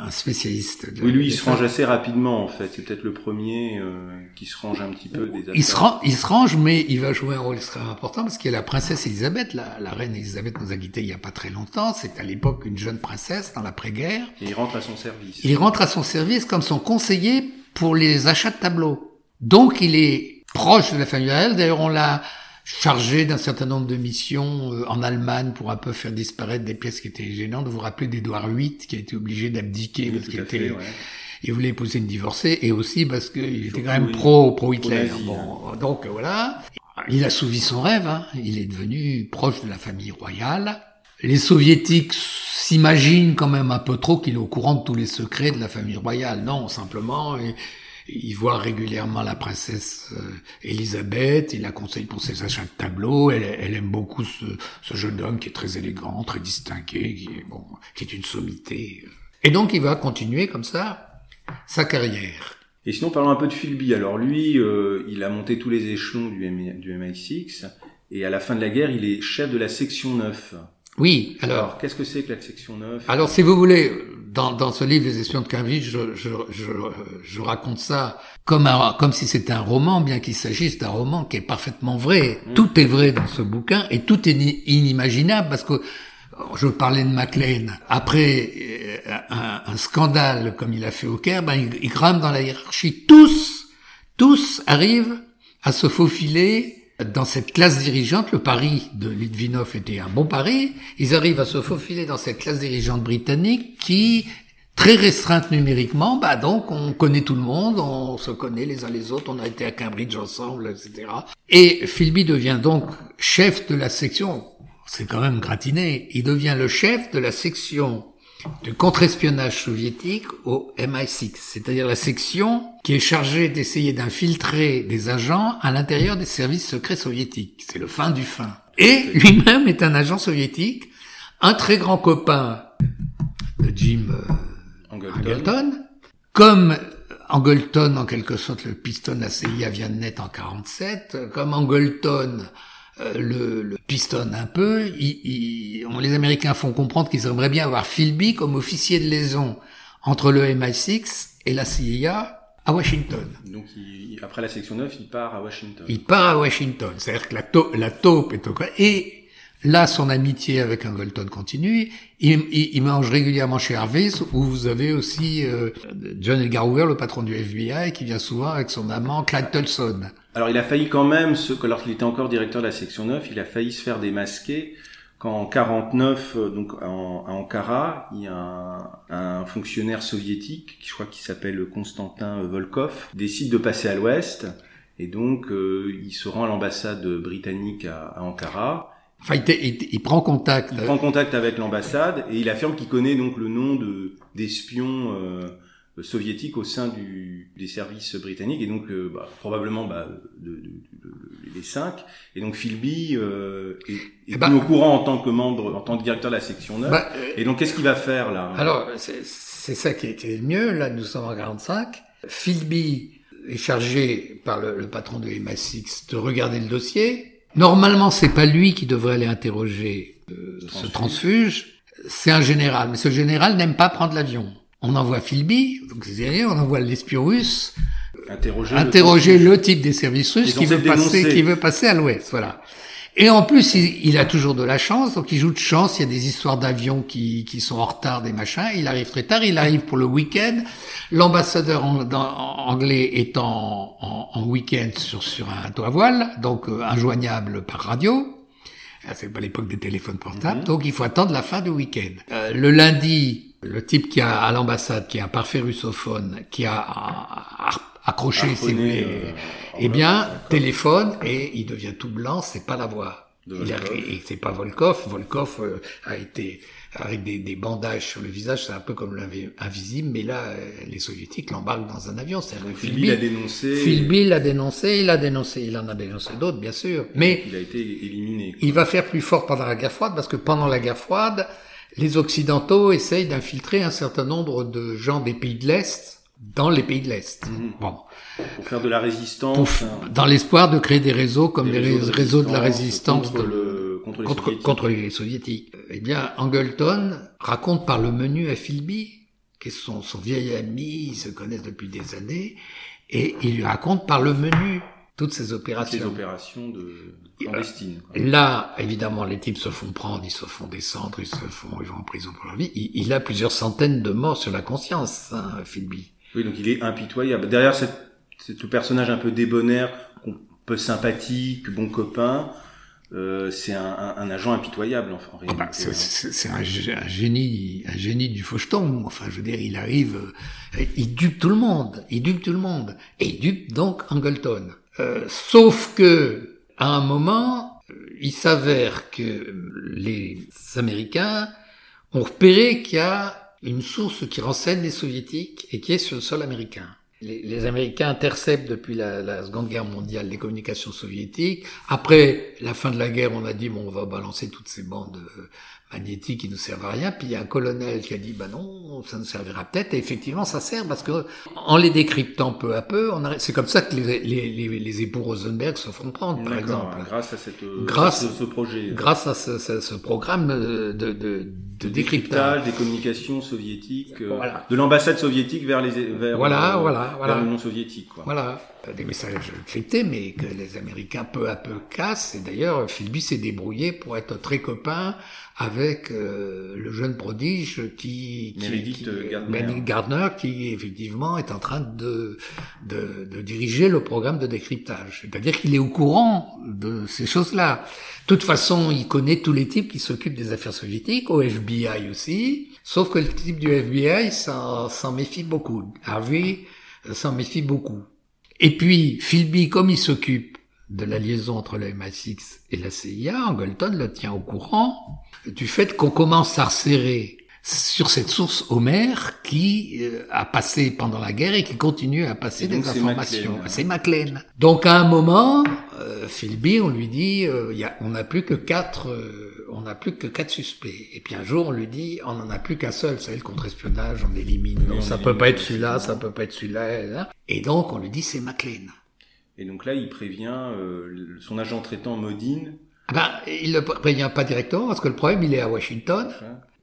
un, spécialiste. De, oui, lui, il se range assez rapidement en fait. C'est peut-être le premier euh, qui se range un petit peu des Il se, range, il se range, mais il va jouer un rôle très important parce qu'il y a la princesse Elisabeth. La, la reine Elisabeth nous a quittés il y a pas très longtemps. C'est à l'époque une jeune princesse dans l'après-guerre. Et il rentre à son service. Il rentre à son service comme son conseiller pour les achats de tableaux. Donc il est proche de la famille réelle. D'ailleurs, on l'a chargé d'un certain nombre de missions euh, en Allemagne pour un peu faire disparaître des pièces qui étaient gênantes. Vous vous rappelez d'Édouard VIII qui a été obligé d'abdiquer parce qu'il était... Il voulait épouser une divorcée et aussi parce qu'il était quand même pro pro Hitler. bon, donc voilà, il a souvi son rêve. Hein. Il est devenu proche de la famille royale. Les soviétiques s'imaginent quand même un peu trop qu'il est au courant de tous les secrets de la famille royale. Non, simplement, il voit régulièrement la princesse euh, Elisabeth, il la conseille pour ses achats de tableaux, elle, aime beaucoup ce, jeune homme qui est très élégant, très distingué, qui est, bon, qui est une sommité. Et donc il va continuer comme ça sa carrière. Et sinon, parlons un peu de Philby. Alors lui, euh, il a monté tous les échelons du, du MI6, et à la fin de la guerre, il est chef de la section 9. Oui, alors. qu'est-ce que c'est que la section 9 Alors, si vous voulez, dans, dans ce livre, Les espions de Cambridge, je, je, je, je raconte ça comme, un, comme si c'était un roman, bien qu'il s'agisse d'un roman qui est parfaitement vrai. Mm. Tout est vrai dans ce bouquin et tout est inimaginable parce que je parlais de Maclean. Après euh, un, un, scandale comme il a fait au Caire, ben, il, il grimpe dans la hiérarchie. Tous, tous arrivent à se faufiler dans cette classe dirigeante, le pari de Litvinov était un bon pari. Ils arrivent à se faufiler dans cette classe dirigeante britannique qui, très restreinte numériquement, bah donc on connaît tout le monde, on se connaît les uns les autres, on a été à Cambridge ensemble, etc. Et Philby devient donc chef de la section. C'est quand même gratiné. Il devient le chef de la section de contre-espionnage soviétique au MI6, c'est-à-dire la section qui est chargée d'essayer d'infiltrer des agents à l'intérieur des services secrets soviétiques. C'est le fin du fin. Et lui-même est un agent soviétique, un très grand copain de Jim euh, comme Angleton, en quelque sorte, le piston de la CIA vient de naître en 47, comme Angleton le, le, pistonne un peu. Il, on, les Américains font comprendre qu'ils aimeraient bien avoir Philby comme officier de liaison entre le MI6 et la CIA à Washington. Donc après la section 9, il part à Washington. Il part à Washington. C'est-à-dire que la, la taupe est au... Et Là, son amitié avec Angleton continue. Il, il, mange régulièrement chez Harvey's, où vous avez aussi euh, John Edgar Hoover, le patron du FBI, qui vient souvent avec son amant Clyde Tulson. Alors, il a failli quand même, ce, lorsqu'il était encore directeur de la section 9, il a failli se faire démasquer quand en 49, euh, donc à Ankara, il y a un, un fonctionnaire soviétique, je crois qu'il s'appelle Konstantin Volkov, décide de passer à l'ouest. Et donc, euh, il se rend à l'ambassade britannique à, à Ankara Enfin, il, prend contact. Il prend contact avec l'ambassade et il affirme qu'il connaît donc le nom de d'espions euh, soviétiques au sein du, des services britanniques et donc euh, bah, probablement bah, de, de, de, les cinq. Et donc Philby euh, est, est ben, au courant en tant que membre, en tant que directeur de la section 9. Bah, et donc qu'est-ce qu'il va faire là Alors c'est ça qui est, le mieux. Là, nous sommes en 45. Philby est chargé par le, le patron de MI6 de regarder le dossier Normalement, c'est pas lui qui devrait aller interroger euh, ce transfuge. c'est un général, mais ce général n'aime pas prendre l'avion. On envoie Philby, donc on envoie l'espion russe, interroger, interroger le, type des services russes qui veut passer, qui veut passer à l'Ouest, voilà. Et en plus, il, a toujours de la chance, donc il joue de chance. Il y a des histoires d'avions qui, qui sont en retard, des machins. Il arrive très tard, il arrive pour le week-end. L'ambassadeur anglais est en, en, week-end sur, sur un toit voile, donc euh, injoignable par radio. Ah, c'est pas l'époque des téléphones portables, mhm. donc il faut attendre la fin du week-end. Euh, le lundi, le type qui a à l'ambassade, qui est un parfait russophone, qui a accroché, voulez, euh, eh bien, téléphone et il devient tout blanc, c'est pas la voix. Et c'est pas Volkov. Volkov euh, a été avec des, des, bandages sur le visage, c'est un peu comme l'invisible, mais là, euh, les soviétiques l'embarquent dans un avion. C'est Philby l'a dénoncé. Philby l'a dénoncé, il l'a dénoncé, il en a dénoncé d'autres, bien sûr. Mais il a été éliminé. Il va faire plus fort pendant la guerre froide, parce que pendant la guerre froide, les Occidentaux essayent d'infiltrer un certain nombre de gens des pays de l'Est dans les pays de l'Est. Mhm. Bon. Pour faire de la résistance. dans l'espoir de créer des réseaux comme les réseaux, de, la résistance contre, le, contre, les, contre, soviétiques. contre les soviétiques. Eh bien, Angleton raconte par le menu à Philby, qui est son, son vieil ami, ils se connaissent depuis des années, et il lui raconte par le menu toutes ces opérations. Ces opérations de clandestines. Là, évidemment, les types se font prendre, ils se font descendre, ils se font, ils vont en prison pour leur vie. Il, a plusieurs centaines de morts sur la conscience, hein, Philby. Oui, donc il est impitoyable. Derrière cette, ce personnage un peu débonnaire, un peu sympathique, bon copain, euh, c'est un, un, un, agent impitoyable en, en réalité. Ah bah, c'est un, un, génie, un génie du faucheton. Enfin, je veux dire, il arrive, euh, il dupe tout le monde, il dupe tout le monde, et il dupe donc Angleton. Euh, sauf que à un moment, il s'avère que les Américains ont repéré qu'il y a une source qui renseigne les soviétiques et qui est sur le sol américain. Les, Américains interceptent depuis la, la, Seconde Guerre mondiale les communications soviétiques. Après la fin de la guerre, on a dit bon, on va balancer toutes ces bandes magnétique qui ne servent à rien. Puis il y a un colonel qui a dit, bah non, ça ne servira peut-être. Et effectivement, ça sert parce que en les décryptant peu à peu, on c'est comme ça que les, les, les, les, époux Rosenberg se font prendre, par exemple. Grâce à cette, grâce, ce, projet. Grâce à ce, ce, programme de, de, de, décryptage. des communications soviétiques, euh, de l'ambassade soviétique vers les, vers, voilà, euh, voilà, voilà. l'Union soviétique, quoi. Voilà. Euh, des messages cryptés, mais que les Américains peu à peu cassent. Et d'ailleurs, Philby s'est débrouillé pour être très copain avec euh, le jeune prodige qui, qui, Gardner. Gardner. qui effectivement est en train de, de, de diriger le programme de décryptage. C'est-à-dire qu'il est au courant de ces choses-là. De toute façon, il connaît tous les types qui s'occupent des affaires soviétiques, au FBI aussi, sauf que le type du FBI s'en méfie beaucoup. Harvey s'en méfie beaucoup. Et puis, Philby, comme il s'occupe de la liaison entre le MI6 et la CIA, Angleton le tient au courant du fait qu'on commence à resserrer sur cette source Homer qui euh, a passé pendant la guerre et qui continue à passer des informations. C'est MacLean. Donc à un moment, euh, Philby, on lui dit, euh, y a, on n'a plus que quatre, euh, on n'a plus que quatre suspects. Et puis un jour, on lui dit, on n'en a plus qu'un seul, c'est le contre-espionnage, on élimine. Non, ça peut pas être celui-là, ça peut pas être celui-là. Et donc on lui dit, c'est MacLean. Et donc là, il prévient son agent traitant Modine ben, il ne prévient pas directement parce que le problème, il est à Washington.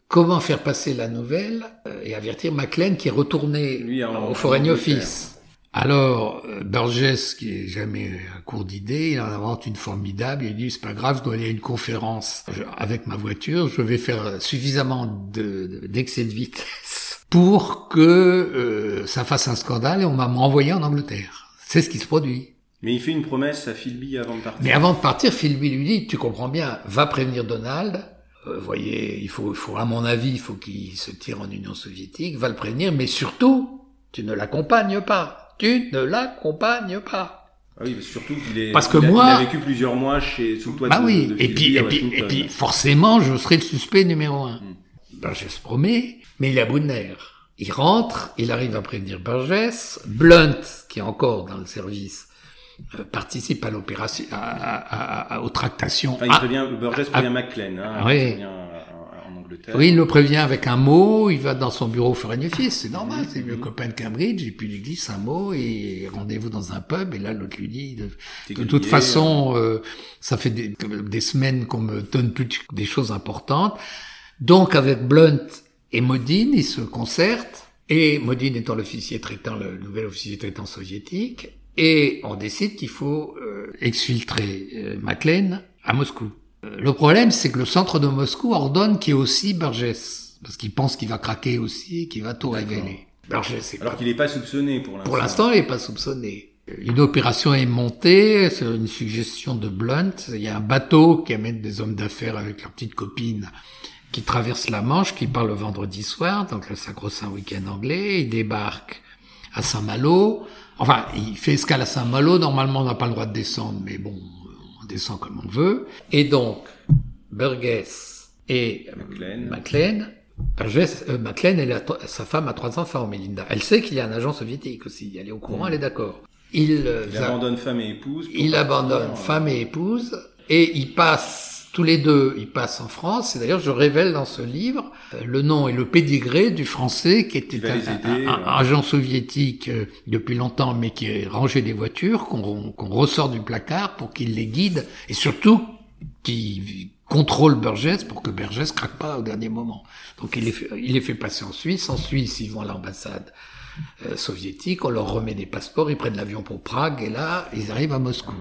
Comment faire passer la nouvelle euh, et avertir McLean qui est retourné au Foreign Office alors, euh, Burgess, qui est jamais à court d'idées, il en invente une formidable, il dit, c'est pas grave, je dois aller à une conférence avec ma voiture, je vais faire suffisamment d'excès de, vitesse pour que euh, ça fasse un scandale et on m'a envoyé en Angleterre. C'est ce qui se produit. Mais il fait une promesse à Philby avant de partir. Mais avant de partir, Philby lui dit, tu comprends bien, va prévenir Donald. Euh, voyez, il faut, il faut, à mon avis, il faut qu'il se tire en Union soviétique. Va le prévenir, mais surtout, tu ne l'accompagnes pas. Tu ne l'accompagnes pas. Ah oui, surtout qu'il est. Parce que moi, il a vécu plusieurs mois chez sous le toit bah de, oui. et puis, et puis, et puis, forcément, je serai le suspect numéro un. Hmm. Burgess promet, mais il a bout de nerfs. Il rentre, il arrive à prévenir Burgess. Blunt, qui est encore dans le service, participe à l'opération, à, à, aux tractations. Enfin, il ah, prévient, Burgess prévient McLean, hein, oui. en Angleterre. Oui, il le prévient avec un mot, il va dans son bureau Foreign Office, c'est normal, c'est le copain de Cambridge, et puis il lui glisse un mot, et rendez-vous dans un pub, et là l'autre lui dit, de, de toute façon, euh, ça fait des, des semaines qu'on me donne plus des choses importantes, Donc avec Blunt et Modine, ils se concertent, et Modine étant l'officier traitant, le nouvel officier traitant soviétique, et on décide qu'il faut euh, exfiltrer euh, MacLean à Moscou. Euh, le problème, c'est que le centre de Moscou ordonne qu'il y ait aussi Burgess, parce qu'il pense qu'il va craquer aussi, qu'il va tout révéler. Burgess, Alors qu'il n'est pas soupçonné pour l'instant. Pour l'instant, il n'est pas soupçonné. Une opération est montée, c'est une suggestion de Blunt. Il y a un bateau qui amène des hommes d'affaires avec leur petite copine qui traverse la Manche, qui part le vendredi soir, donc le sacro-saint week-end anglais. Il débarque à Saint-Malo. Enfin, il fait escale à Saint-Malo. Normalement, on n'a pas le droit de descendre, mais bon, on descend comme on veut. Et donc, Burgess et MacLean, Burgess, euh, MacLean et sa femme a trois enfants, Melinda. Elle sait qu'il y a un agent soviétique aussi. Elle est au courant, elle est d'accord. Il, euh, abandonne femme et épouse. Il abandonne femme et épouse et il passe tous les deux, ils passent en France. Et d'ailleurs, je révèle dans ce livre euh, le nom et le pédigré du Français qui était un, euh. agent soviétique depuis longtemps, mais qui rangeait des voitures, qu'on ressort du placard pour qu'il les guide et surtout qui contrôle Burgess pour que Burgess craque pas au dernier moment. Donc il les fait, il les fait passer en Suisse. En Suisse, ils vont à l'ambassade euh, soviétiques, on leur remet des passeports, ils prennent l'avion pour Prague, et là, ils arrivent à Moscou.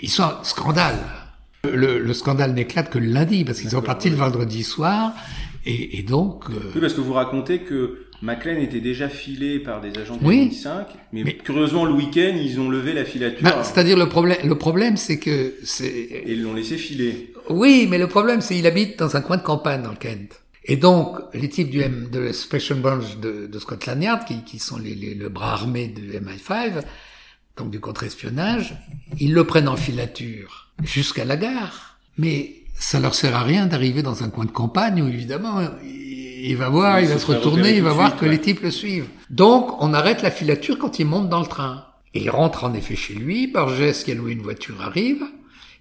Ils sont scandale. Le, le scandale n'éclate que le lundi, parce qu'ils sont partis le vendredi soir, et, et donc... Euh... Oui, parce que vous racontez que McLean était déjà filé par des agents de oui, 5, mais, curieusement, le week-end, ils ont levé la filature. Bah, C'est-à-dire, le problème, le problème, c'est que c'est... Et ils l'ont laissé filer. Oui, mais le problème, c'est qu'il habite dans un coin de campagne dans le Kent. Et donc, les types du M, de Special Branch de, de Scotland Yard, qui, qui sont les, les, le bras armé du MI5, donc du contre-espionnage, ils le prennent en filature jusqu'à la gare. Mais ça leur sert à rien d'arriver dans un coin de campagne où, évidemment, il, va voir, il, va se retourner, il va voir que les types le suivent. Donc, on arrête la filature quand il monte dans le train. Et il rentre en effet chez lui, Burgess qui a loué une voiture arrive,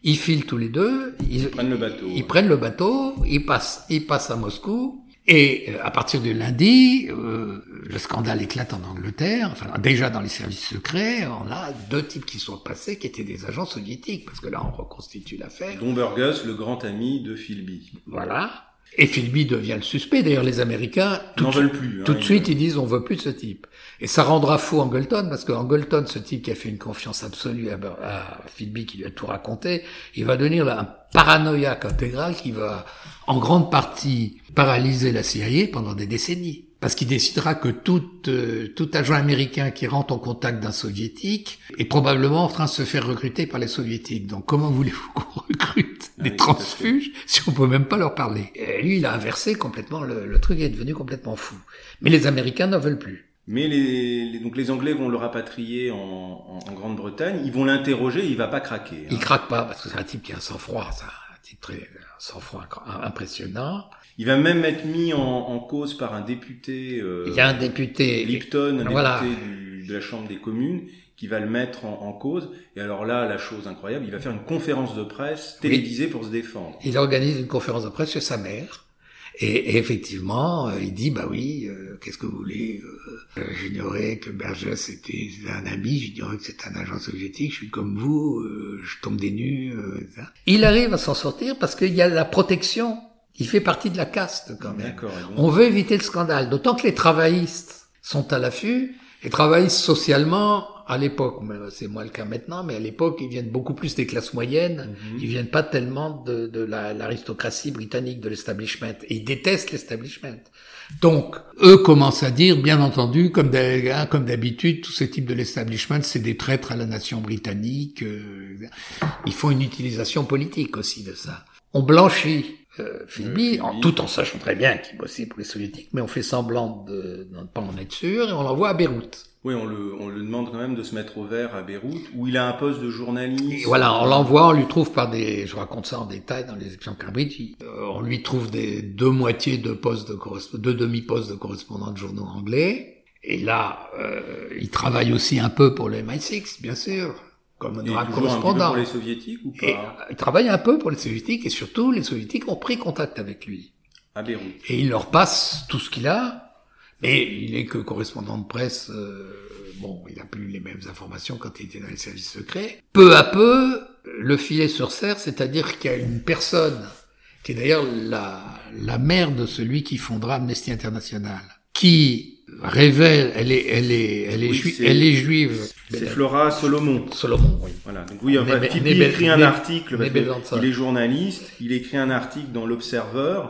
ils filent tous les deux. Ils, prennent le bateau. Ils, prennent le bateau. Ils passent, ils passent à Moscou. Et euh, à partir du lundi, euh, le scandale éclate en Angleterre. Enfin, déjà dans les services secrets, on a deux types qui sont passés qui étaient des agents soviétiques, parce que là, on reconstitue l'affaire. Dont Burgess, le grand ami de Philby. Voilà. Et Philby devient le suspect. D'ailleurs, les Américains n'en veulent plus. Hein, tout de suite, ils disent on veut plus de ce type. Et ça rendra fou Angleton parce que Angleton, ce type qui a fait une confiance absolue à, à Philby, qui lui a tout raconté, il va devenir là, un paranoïaque intégral qui va en grande partie paralyser la Syrie pendant des décennies parce qu'il décidera que tout, euh, tout agent américain qui rentre en contact d'un soviétique est probablement en train de se faire recruter par les soviétiques. Donc comment voulez-vous qu'on recrute ah des transfuges si on peut même pas leur parler? Et Lui, il a inversé complètement, le, le truc est devenu complètement fou. Mais les Américains n'en veulent plus. Mais les, donc les Anglais vont le rapatrier en, en, Grande-Bretagne, ils vont l'interroger, il va pas craquer. Hein. Il craque pas parce que c'est un type qui a un sang-froid, ça, un type très sang-froid impressionnant. Il va même être mis en, en cause par un député. Euh, il y a un député. Lipton, un député de la Chambre des communes, qui va le mettre en, en, cause. Et alors là, la chose incroyable, il va faire une conférence de presse télévisée pour se défendre. Il organise une conférence de presse chez sa mère. Et, effectivement, euh, il dit, bah oui, euh, qu'est-ce que vous voulez euh, J'ignorais que Burgess était un ami, j'ignorais que c'était un agent soviétique, je suis comme vous, je tombe des nues. Il arrive à s'en sortir parce qu'il y a la protection il fait partie de la caste quand même. On veut éviter le scandale, d'autant que les travaillistes sont à l'affût. Les travaillistes socialement, à l'époque, c'est moins le cas maintenant, mais à l'époque, ils viennent beaucoup plus des classes moyennes. Mhm. Ils viennent pas tellement de, de l'aristocratie britannique, de l'establishment. Et ils détestent l'establishment. Donc, eux commencent à dire, bien entendu, comme hein, d'habitude, tous ces types de l'establishment, c'est des traîtres à la nation britannique. Euh, ils font une utilisation politique aussi de ça. On blanchit euh, Philby, en, tout en sachant très bien qu'il bossait pour les soviétiques, mais on fait semblant de, ne pas en être sûr et on l'envoie à Beyrouth. Oui, on le, on le demande quand même de se mettre au vert à Beyrouth, où il a un poste de journaliste. voilà, on l'envoie, on lui trouve par des, je raconte ça en détail dans les épisodes Cambridge, euh, on lui trouve des deux moitiés de postes de deux demi-postes de correspondant de journaux anglais. Et là, euh, il travaille aussi un peu pour les MI6, bien sûr comme un correspondant. pour les soviétiques ou pas et, euh, Il travaille un peu pour les soviétiques et surtout les soviétiques ont pris contact avec lui. À Beyrouth. Et il leur passe tout ce qu'il a, mais il est que correspondant de presse. Euh, bon, il n'a plus les mêmes informations quand il était dans les services secrets. Peu à peu, le filet sur serre, c'est-à-dire qu'il y a une personne qui est d'ailleurs la, la mère de celui qui fondera Amnesty International, qui révèle, elle est, elle est, elle est, Oui, elle est juive. C'est Flora Solomon. Solomon, oui. Voilà. Donc oui, né- écrit un article il est journaliste. Il écrit un article dans l'Observer,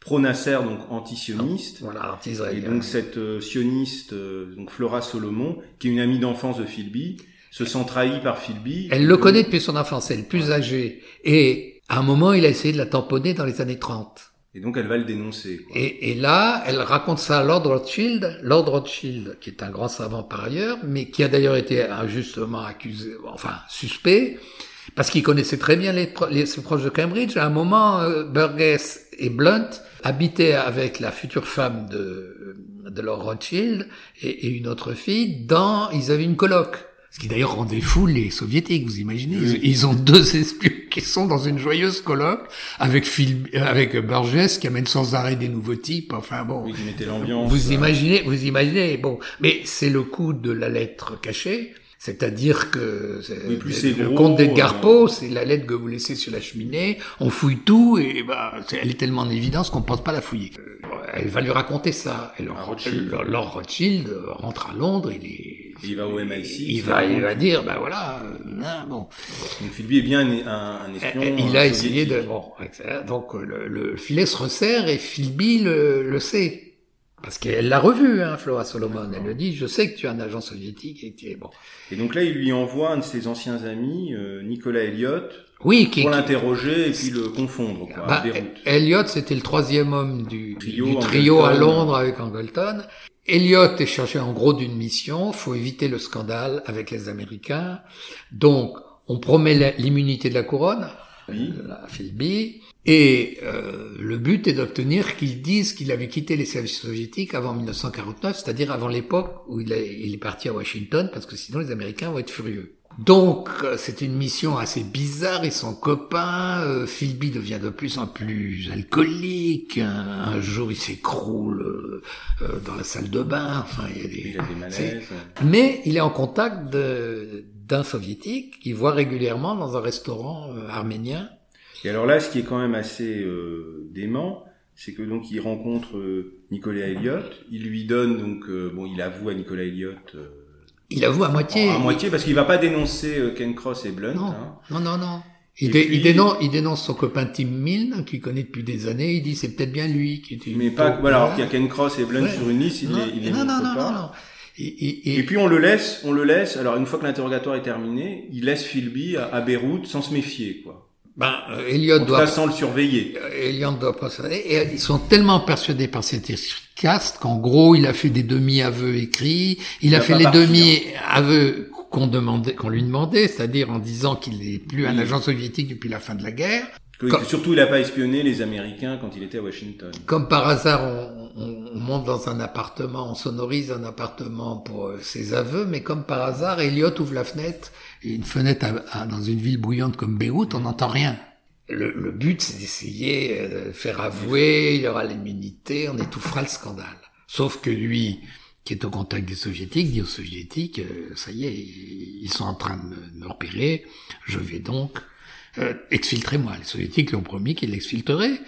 pro-Nasser, donc anti-sioniste. Voilà, Et donc cette euh, sioniste, euh, donc Flora Solomon, qui est une amie d'enfance de Philby, se sent trahie par Philby. Elle le connaît depuis son enfance, elle est plus âgée. Et à un moment, il a essayé de la tamponner dans les années 30. Et donc elle va le dénoncer. Et, là, elle raconte ça à Lord Rothschild, Lord Rothschild, qui est un grand savant par ailleurs, mais qui a d'ailleurs été injustement accusé, enfin suspect, parce qu'il connaissait très bien les, ses proches de Cambridge. À un moment, euh, Burgess et Blunt habitaient avec la future femme de, Lord Rothschild et, et une autre fille dans, ils avaient une coloc. Ce qui d'ailleurs rendait fou les soviétiques, vous imaginez. Ils, ils ont deux espions qui sont dans une joyeuse colloque avec Phil, avec Burgess qui amène sans arrêt des nouveaux types. Enfin bon, Oui, l'ambiance. vous euh, imaginez, vous imaginez. Bon, mais c'est le coup de la lettre cachée. C'est-à-dire que Oui, plus le, gros, comte d'Edgar euh, Poe, c'est la lettre que vous laissez sur la cheminée, on fouille tout et bah elle est tellement en évidence qu'on ne pense pas la fouiller. Euh, Elle va lui raconter ça. Et Lord Rothschild. Lord Rothschild euh, rentre à Londres, il est, Il va au MI6. il va, il va dire, ben voilà, euh, hein, bon. Donc Philby est bien un, un, un espion. Et il euh, a essayé de, bon, donc euh, le, le filet se resserre et Philby le, le sait. Parce qu'elle l'a revu, hein, Flora Solomon. Elle le dit, je sais que tu es un agent soviétique et que tu es bon. Et donc là, il lui envoie un de ses anciens amis, euh, Nicolas Elliott, Oui, qui, pour l'interroger et puis le confondre quoi, bah, à Beyrouth. Elliot, c'était le troisième homme du Trio, du trio à. Londres avec Angleton. Elliot est chargé en gros d'une mission. Faut éviter le scandale avec les Américains. Donc, on promet l'immunité de la couronne Oui. euh, à Philby. Et euh, le but est d'obtenir qu'il dise qu'il avait quitté les services soviétiques avant 1949, c'est-à-dire avant l'époque où il est parti à Washington, parce que sinon les Américains vont être furieux. Donc euh, c'est une mission assez bizarre, ils sont copains, euh, Philby devient de plus en plus alcoolique, un, jour il s'écroule euh, dans la salle de bain, enfin il y a des... Il a des malaises. mais il est en contact d'un soviétique qu'il voit régulièrement dans un restaurant arménien. Et alors là, ce qui est quand même assez euh, dément, c'est que donc il rencontre euh, Nicolas Elliott, il lui donne donc euh, bon, il avoue à Nicolas Elliott euh, Il avoue à moitié. à moitié parce qu'il va pas dénoncer euh, Ken Cross et Blunt. Non, hein. non, non, non. Il, Et dé- puis- il dénonce, il dénonce son copain Tim Milne, qu'il connaît depuis des années. Il dit c'est peut-être bien lui qui était. mais pas voilà, alors qu'il y a Ken Cross et Blunt Ouais. sur une liste, il non, les, il les non, non, non, pas. non, non. Et, et- et- Et puis on le laisse, on le laisse. Alors une fois que l'interrogatoire est terminé, il laisse Philby à, à Beyrouth sans se méfier, quoi. Ben, euh, Elliot doit, sans le surveiller. euh, Elliot doit pas Et euh, ils sont tellement persuadés par cet caste qu'en gros, il a fait des demi-aveux écrits. Il a fait les demi-aveux qu'on demandait, qu'on lui demandait, c'est-à-dire en disant qu'il n'est plus un agent soviétique depuis la fin de la guerre. Que- Surtout, il a pas espionné les Américains quand il était à Washington. Comme par hasard, on, on- on monte dans un appartement, on sonorise un appartement pour euh, ses aveux, mais comme par hasard, Elliot ouvre la fenêtre, et une fenêtre dans une ville bruyante comme Beyrouth, on n'entend rien. Le, le but, c'est d'essayer euh, de faire avouer, il y aura l'immunité, on étouffera le scandale. Sauf que lui, qui est au contact des soviétiques, dit aux soviétiques, euh, ça y est, ils sont en train de me, repérer, je vais donc euh, exfiltrer-moi. Les soviétiques lui ont promis qu'ils l'exfiltreraient,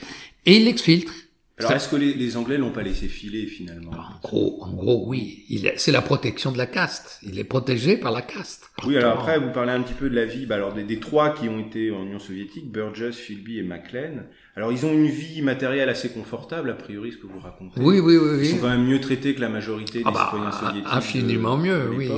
et ils l'exfiltrent. Alors, est-ce que les, les Anglais l'ont pas laissé filer finalement? En gros, en gros, oui. Il est- C'est la protection de la caste. Il est protégé par la caste. Oui, alors après, vous parlez un petit peu de la vie. Bah, alors des, des trois qui ont été en Union soviétique, Burgess, Philby et Maclean. Alors ils ont une vie matérielle assez confortable, a priori, ce que vous racontez. Oui, oui, oui, Ils sont oui. quand même mieux traités que la majorité des Ah bah, citoyens soviétiques. infiniment de- mieux, de oui.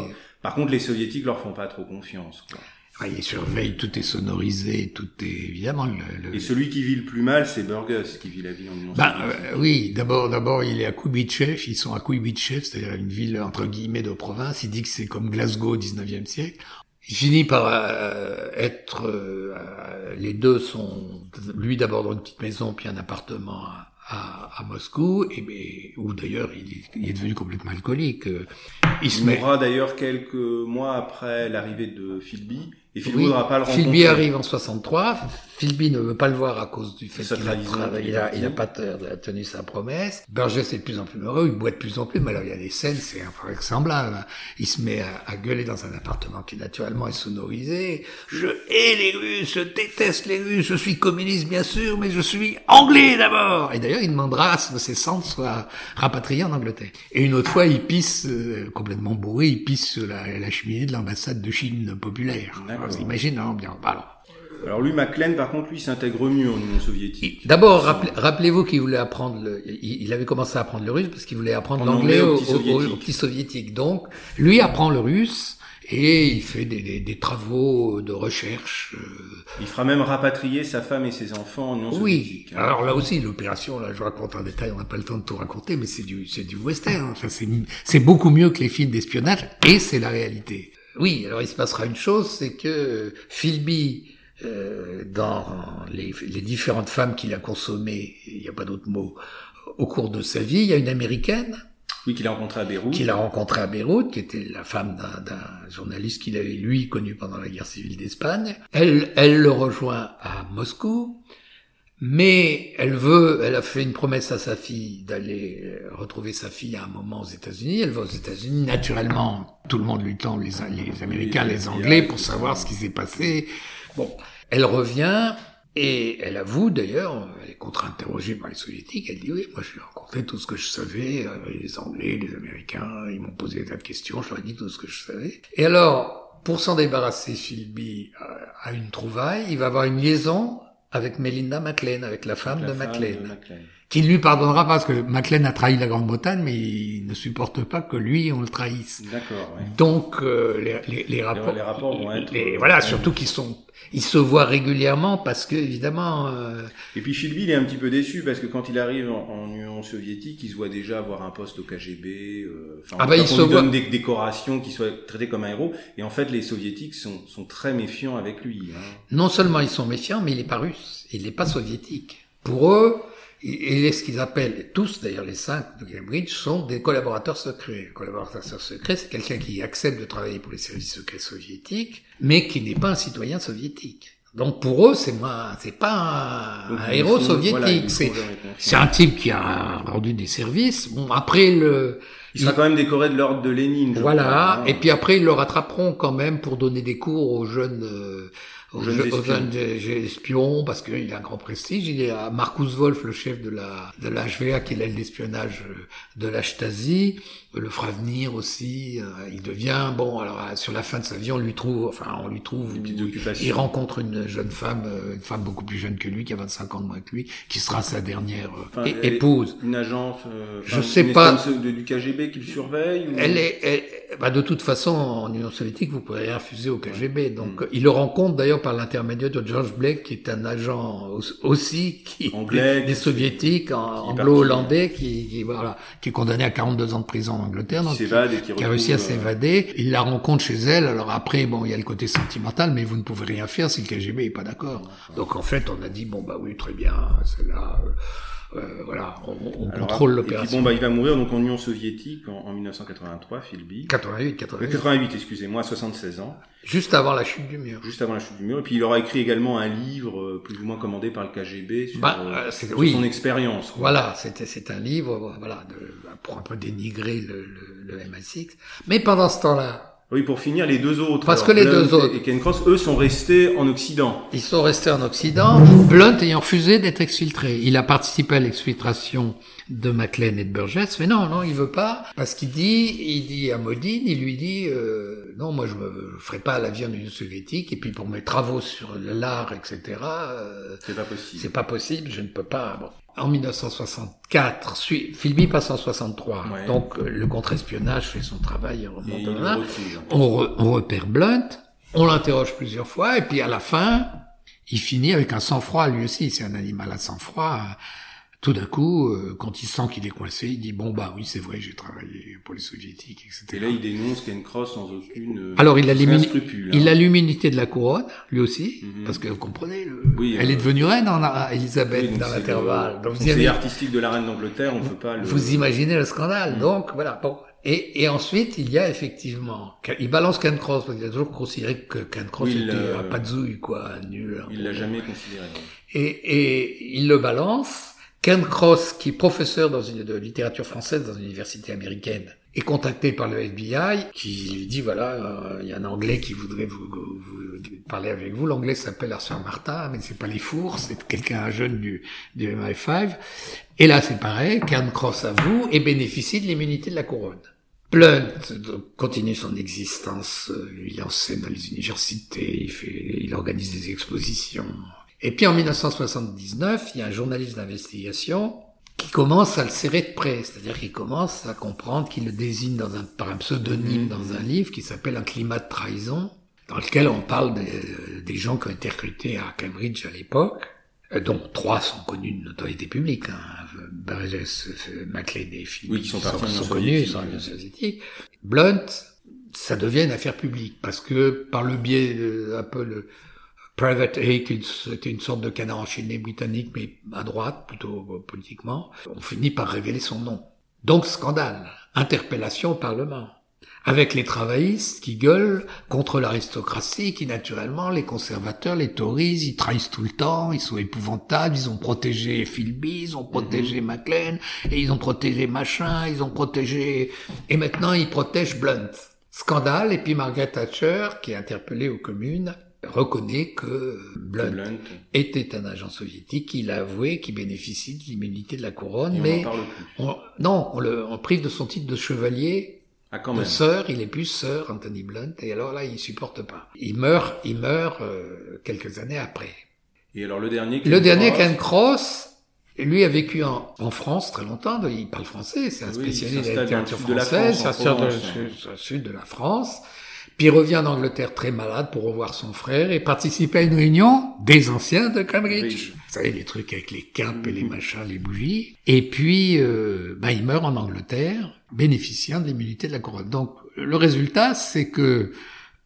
Par contre, les soviétiques leur font pas trop confiance. Quoi. Ah, il surveille, tout est sonorisé, tout est évidemment le. le- Et celui qui vit le plus mal, c'est Burgess, qui vit la vie en Union Ben, euh, oui, d'abord, d'abord, il est à Kuybyshev. Ils sont à Kuybyshev, c'est-à-dire une ville entre guillemets de province. Il dit que c'est comme Glasgow au 19e siècle. Il finit par euh, être. euh, euh, les deux sont. Lui d'abord dans une petite maison, puis un appartement à, à, à Moscou, et mais où d'ailleurs il, est- il est devenu complètement alcoolique. Euh, Il se Il met. mourra d'ailleurs quelques mois après l'arrivée de Philby, Et Philby oui, voudra pas le rencontrer. Philby arrive en 63. Philby ne veut pas le voir à cause du fait qu'il a, il a, il a pas tenu sa promesse. Burgess est de plus en plus heureux, il boit de plus en plus, mais alors il y a des scènes, c'est invraisemblable. Il se met à, gueuler dans un appartement qui naturellement est sonorisé. Je hais les Russes, je déteste les Russes, je suis communiste bien sûr, mais je suis anglais d'abord. Et d'ailleurs, il demandera à ce que ses cendres soient rapatriées en Angleterre. Et une autre fois, il pisse, euh, complètement bourré, il pisse sur la, la cheminée de l'ambassade de Chine populaire. Bien. Alors, alors lui, MacLean, par contre, lui, s'intègre mieux en Union soviétique. D'abord, rappelez-vous qu'il voulait apprendre, le, il avait commencé à apprendre le russe parce qu'il voulait apprendre l'anglais aux, petits soviétiques. Donc, lui apprend le russe et il fait des, des, travaux de recherche. Euh. Il fera même rapatrier sa femme et ses enfants en Union soviétique. Oui. Hein. Alors là aussi, l'opération, là, je raconte en détail, on n'a pas le temps de tout raconter, mais c'est du, c'est du western. Enfin, c'est beaucoup mieux que les films d'espionnage et c'est la réalité. Oui, alors il se passera une chose, c'est que Philby, euh, dans les, les, différentes femmes qu'il a consommées, il n'y a pas d'autre mot, au cours de sa vie, il y a une américaine. Oui, qu'il a rencontrée à Beyrouth. Qu'il a rencontrée à Beyrouth, qui était la femme d'un journaliste qu'il avait, lui, connu pendant la guerre civile d'Espagne. Elle, elle le rejoint à Moscou. Mais elle veut, elle a fait une promesse à sa fille d'aller retrouver sa fille à un moment aux États-Unis. Elle va aux États-Unis. Naturellement, tout le monde lui tend les, Américains, les Anglais, pour savoir ce qui s'est passé. Bon, elle revient et elle avoue d'ailleurs, elle est contre-interrogée par les Soviétiques. Elle dit oui, moi j'ai rencontré tout ce que je savais. Euh, les Anglais, les Américains, ils m'ont posé des tas de questions. Je leur ai dit tout ce que je savais. Et alors, pour s'en débarrasser, Philby a une trouvaille. Il va avoir une liaison avec Melinda MacLean, avec la femme, de, MacLean, qui lui pardonnera pas parce que MacLean a trahi la Grande-Bretagne, mais il ne supporte pas que lui on le trahisse. D'accord. Donc euh, les, les, les, rapports, les, rapports vont être. voilà, surtout qu'ils sont, ils se voient régulièrement parce que évidemment. Euh... Et puis Philby, il est un petit peu déçu parce que quand il arrive en, Union soviétique, il se voit déjà avoir un poste au KGB. Euh, enfin, ah bah, il se lui donne des décorations, qu'il soit traité comme un héros. Et en fait, les soviétiques sont, sont très méfiants avec lui. Hein. Non seulement ils sont méfiants, mais il est pas russe, il n'est pas soviétique. Pour eux, et ce qu'ils appellent, tous d'ailleurs les cinq de Cambridge, sont des collaborateurs secrets. Un collaborateur secret, c'est quelqu'un qui accepte de travailler pour les services secrets soviétiques, mais qui n'est pas un citoyen soviétique. Donc pour eux, c'est c'est pas un, héros soviétique. c'est un type qui a rendu des services. Bon, après le, il sera quand même décoré de l'ordre de Lénine. Voilà. Et puis après, ils le rattraperont quand même pour donner des cours aux jeunes. Euh, aux jeunes, espions. parce qu'il a un grand prestige. Il y a Marcus Wolf, le chef de la de la HVA, qui est l'aile d'espionnage de la Stasi, le fera venir aussi. Euh, il devient bon. Alors euh, sur la fin de sa vie, on lui trouve, enfin on lui trouve, il rencontre une jeune femme, une femme beaucoup plus jeune que lui, qui a 25 ans de moins que lui, qui sera sa dernière épouse. Une agence, je sais pas, du KGB qui le surveille. Elle est, bah de toute façon, en Union soviétique, vous pouvez rien refuser au KGB. Donc hmm. il le rencontre d'ailleurs par l'intermédiaire de George Blake, qui est un agent aussi qui Anglais, des soviétiques, anglo-hollandais, qui, qui, voilà, qui est condamné à 42 ans de prison Angleterre, donc qui, qui, a réussi à euh, s'évader. Il la rencontre chez elle. Alors après, bon, il y a le côté sentimental, mais vous ne pouvez rien faire si le KGB est pas d'accord. Donc en fait, on a dit bon bah oui, très bien, c'est là. Euh, euh, voilà, on, contrôle l'opération. Bon, bah, il va mourir donc en Union soviétique en, 1983, Philby. 88, 88. 88, excusez-moi, 76 ans. Juste avant la chute du mur. Juste avant la chute du mur. Et puis il aura écrit également un livre euh, plus ou moins commandé par le KGB sur, bah, euh, sur son expérience. Voilà, c'était c'est un livre, voilà, de, pour un peu dénigrer le, le, le MI6. Mais pendant ce temps-là, oui, pour finir, les deux autres. Parce que les deux autres. Et Ken Cross, eux, sont restés en Occident. Ils sont restés en Occident. Blunt ayant refusé d'être exfiltré. Il a participé à l'exfiltration de MacLean et de Burgess, mais non, non, il veut pas, parce qu'il dit, il dit à Modine, il lui dit, euh, non, moi je me ferai pas l'avion de l'Union soviétique, et puis pour mes travaux sur l'art, etc. Euh, c'est pas possible. C'est pas possible, je ne peux pas. Bon en 1964, Philby passe en 63. Donc euh, le contre-espionnage fait son travail, on, on, repère Blunt, on l'interroge plusieurs fois, et puis à la fin, il finit avec un sang-froid lui aussi. C'est un animal à sang-froid tout d'un coup, euh, quand il sent qu'il est coincé, il dit bon bah oui c'est vrai j'ai travaillé pour les soviétiques etc. Et là il dénonce Ken Cross sans aucune euh, alors il a l'immunité il a l'immunité de la couronne lui aussi mhm. parce que vous comprenez le... elle est euh, devenue reine en Elisabeth dans l'intervalle donc c'est artistique de la reine d'Angleterre on ne peut pas le... vous imaginez le scandale mhm. donc voilà bon Et, et ensuite, il y a effectivement, il balance Ken Cross, parce qu'il a toujours considéré que Ken Cross Oui, était euh, un pas de zouille, quoi, nul. Il l'a jamais considéré. Et, et il le balance. Ken Cross, qui est professeur dans une, de littérature française dans une université américaine, est contacté par le FBI, qui lui dit voilà, euh, il y a un Anglais qui voudrait vous, parler avec vous. L'Anglais s'appelle Arthur Martin, mais c'est pas les fours, c'est quelqu'un jeune du, du MI5. Et là, c'est pareil, Ken Cross avoue et bénéficie de l'immunité de la couronne. Blunt continue son existence, euh, il enseigne dans les universités, il, fait, il organise des expositions. Et puis en 1979, il y a un journaliste d'investigation qui commence à le serrer de près, c'est-à-dire qu'il commence à comprendre qu'il le désigne dans un, par un pseudonyme dans un livre qui s'appelle Un climat de trahison, dans lequel on parle des, des gens qui ont été recrutés à Cambridge à l'époque, euh, dont trois sont connus de notoriété publique, hein, Burgess, euh, Macleod et Philip, Oui, qui sont connus, ils sont en oui. Union soviétique. Blunt, ça devient une affaire publique, parce que par le biais de, un peu le Private Eye, qui c'était une sorte de canard enchaîné britannique, mais à droite, plutôt euh, politiquement, on finit par révéler son nom. Donc scandale, interpellation au Parlement. Avec les travaillistes qui gueulent contre l'aristocratie, qui naturellement, les conservateurs, les Tories, ils trahissent tout le temps, ils sont épouvantables, ils ont protégé Philby, ils ont protégé Maclean, et ils ont protégé machin, ils ont protégé... Et maintenant, ils protègent Blunt. Scandale, et puis Margaret Thatcher, qui est interpellée aux communes, reconnaît que Blunt, Blunt. était un agent soviétique, il a avoué qu'il bénéficie de l'immunité de la couronne, Et mais on- non, on le on prive de son titre de chevalier, Ah, quand de même. sœur, il est plus sœur, Anthony Blunt, et alors là, il supporte pas. Il meurt, il meurt euh, quelques années après. Et alors le dernier. Le Ken dernier, Cross, Ken Cross, lui a vécu en, en France très longtemps, il parle français, c'est un Oui, spécialiste de s'installe la le littérature de française, de- sur le sud de la France. Puis il revient en Angleterre très malade pour revoir son frère et participer à une réunion des anciens de Cambridge. Vous savez, les trucs avec les quintes et les machins, les bougies. Et puis, euh, bah, il meurt en Angleterre, bénéficiant de l'immunité de la couronne. Donc, le résultat, c'est que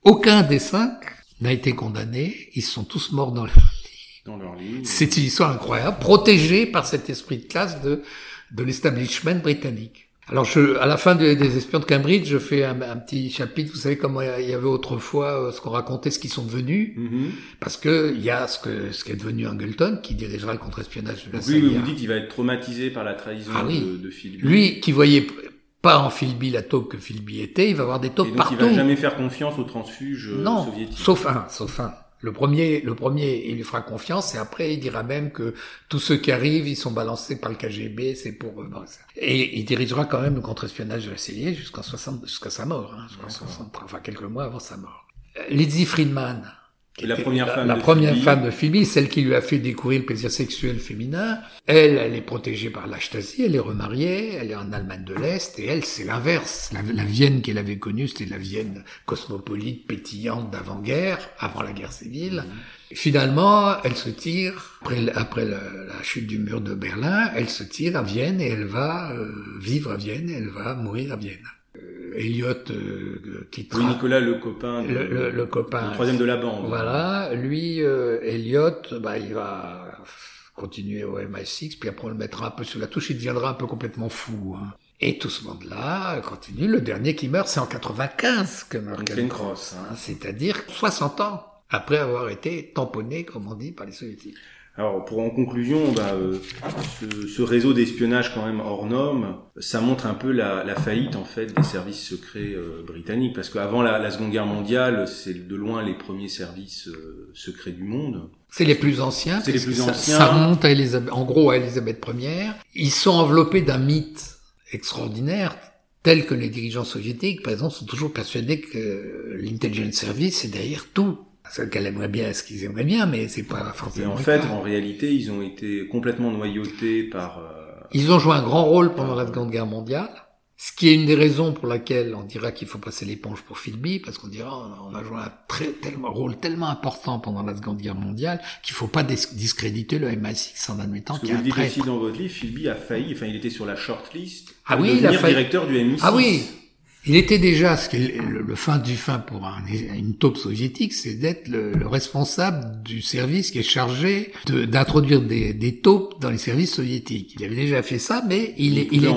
aucun des cinq n'a été condamné. Ils sont tous morts dans leur Dans leur lit. c'est une histoire incroyable, protégée par cet esprit de classe de, de l'establishment britannique. Alors, je, à la fin de- des espions de Cambridge, je fais un, un petit chapitre. Vous savez comment il y avait autrefois euh, ce qu'on racontait, ce qu'ils sont devenus, Mhm. parce que il y a ce que ce qui est devenu Angleton, qui dirigera le contre-espionnage de la Oui, oui, CIA. vous dites qu'il va être traumatisé par la trahison Ah oui. de, de Philby. Lui, qui voyait pas en Philby la taupe que Philby était, il va avoir des taupes donc partout. il va jamais faire confiance aux transfuges euh, Non, soviétiques. sauf un, sauf un. Le premier, le premier, il lui fera confiance et après il dira même que tous ceux qui arrivent, ils sont balancés par le KGB, c'est pour eux. Et il dirigera quand même le contre-espionnage de la CIA jusqu'en 60, jusqu'à sa mort, hein, jusqu'en 63, enfin quelques mois avant sa mort. Euh, Lizzie Friedman. La première femme la de première Philby. femme de Phoebe, celle qui lui a fait découvrir le plaisir sexuel féminin. Elle, elle est protégée par la Stasi, elle est remariée, elle est en Allemagne de l'Est, et elle, c'est l'inverse. La, la Vienne qu'elle avait connue, c'était la Vienne cosmopolite, pétillante d'avant-guerre, avant la guerre civile. Finalement, elle se tire, après, après la, la chute du mur de Berlin, elle se tire à Vienne et elle va euh, vivre à Vienne, et elle va mourir à Vienne. Euh, Elliot euh, quittera Oui, Nicolas, le copain. de- le, le- le copain. le troisième de la bande. Voilà, lui, euh, Elliot, bah, il va continuer au MI6, puis après on le mettra un peu sur la touche, il deviendra un peu complètement fou. hein. Et tout ce monde-là continue. Le dernier qui meurt, c'est en 95 que meurt Ken Cross, Cross, hein, c'est-à-dire 60 ans après avoir été tamponné, comme on dit, par les soviétiques. Alors, pour en conclusion, bah, euh, ce, ce réseau d'espionnage quand même hors norme, ça montre un peu la, la faillite en fait des services secrets euh, britanniques, parce qu'avant la, la Seconde Guerre mondiale, c'est de loin les premiers services euh, secrets du monde. C'est les plus anciens. C'est les plus anciens. Ça, remonte à Elisabeth, en gros à Elisabeth Ier. Ils sont enveloppés d'un mythe extraordinaire, tel que les dirigeants soviétiques, par exemple, sont toujours persuadés que l'intelligence service c'est derrière tout. Ce qu'elle aimerait bien, ce qu'ils aimeraient bien, mais c'est pas Et forcément en le fait, cas. en réalité, ils ont été complètement noyautés par. euh, Ils ont joué un grand rôle pendant la Seconde Guerre mondiale, ce qui est une des raisons pour laquelle on dira qu'il faut passer l'éponge pour Philby, parce qu'on dira on a joué un très, tellement, rôle tellement important pendant la Seconde Guerre mondiale qu'il faut pas dis- discréditer le MI6 en admettant qu'il y vous a un dites aussi dans votre livre, Philby a failli, enfin il était sur la shortlist Ah oui, il a devenir failli. directeur du MI6. Ah oui, Il était déjà, ce est le, fin du fin pour une taupe soviétique, c'est d'être le, responsable du service qui est chargé d'introduire des, des, taupes dans les services soviétiques. Il avait déjà fait ça, mais il, il, il,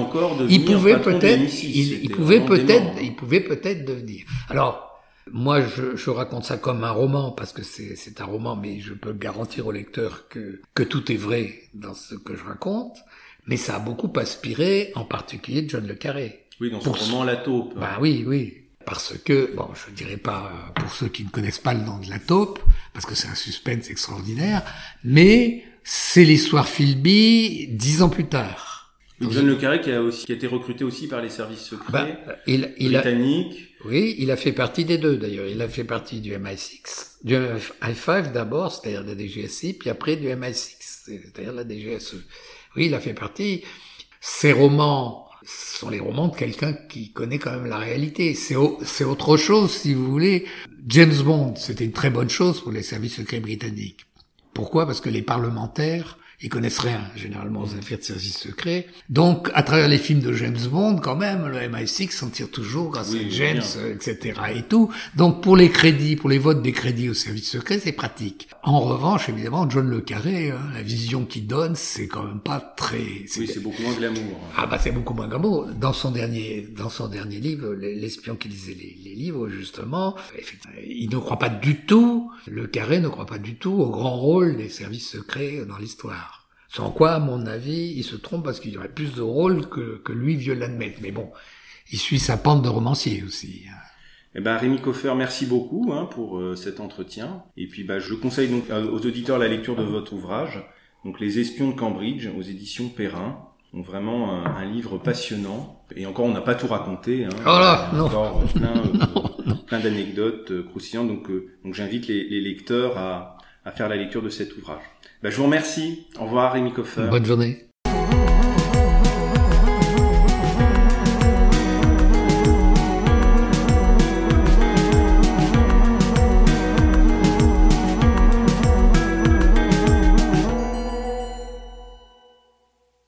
il pouvait peut-être, il, pouvait peut-être, il pouvait peut-être devenir. Alors, moi, je, je, raconte ça comme un roman parce que c'est un roman, mais je peux garantir au lecteur que, que tout est vrai dans ce que je raconte. Mais ça a beaucoup aspiré, en particulier John le Carré. Oui, dans son roman La taupe. Bah oui, oui. Parce que, bon, je dirais pas pour ceux qui ne connaissent pas le nom de la taupe, parce que c'est un suspense extraordinaire, mais c'est l'histoire Philby dix ans plus tard. John Le Carré qui a aussi qui a été recruté aussi par les services secrets bah, il, il britanniques. oui, il a fait partie des deux d'ailleurs. Il a fait partie du MI6, du MI5 d'abord, c'est-à-dire de la DGSI, puis après du MI6, c'est-à-dire la DGSE. Oui, il a fait partie. Ses romans ce sont les romans de quelqu'un qui connaît quand même la réalité. C'est autre chose, si vous voulez. James Bond, c'était une très bonne chose pour les services secrets britanniques. Pourquoi? Parce que les parlementaires ils connaissent rien généralement aux affaires de services secrets. Donc, à travers les films de James Bond, quand même, le MI6 s'en tire toujours grâce à James, etc. et tout. Donc, pour les crédits, pour les votes des crédits aux services secrets, c'est pratique. En revanche, évidemment, John le Carré, hein, la vision qu'il donne, c'est quand même pas très. Oui, c'est beaucoup moins glamour. Ah bah c'est beaucoup moins glamour. Dans son dernier, dans son dernier livre, l'espion qui lisait les, les, livres, justement, il ne croit pas du tout. Le Carré ne croit pas du tout au grand rôle des services secrets dans l'histoire. Sans quoi, à mon avis, il se trompe parce qu'il y aurait plus de rôle que, que lui vieux l'admettre. Mais bon, il suit sa pente de romancier aussi. Hein. Eh ben Rémi Coffer, merci beaucoup hein, pour euh, cet entretien. Et puis bah, je conseille donc euh, aux auditeurs la lecture de votre ouvrage, donc Les Espions de Cambridge, aux éditions Perrin. Donc vraiment un, livre passionnant. Et encore, on n'a pas tout raconté. Hein. Oh là, non. Encore plein, euh, plein d'anecdotes croustillantes. Donc, donc j'invite les, les lecteurs à, à faire la lecture de cet ouvrage. Bah, je vous remercie. Au revoir Rémi Coffer. Bonne journée.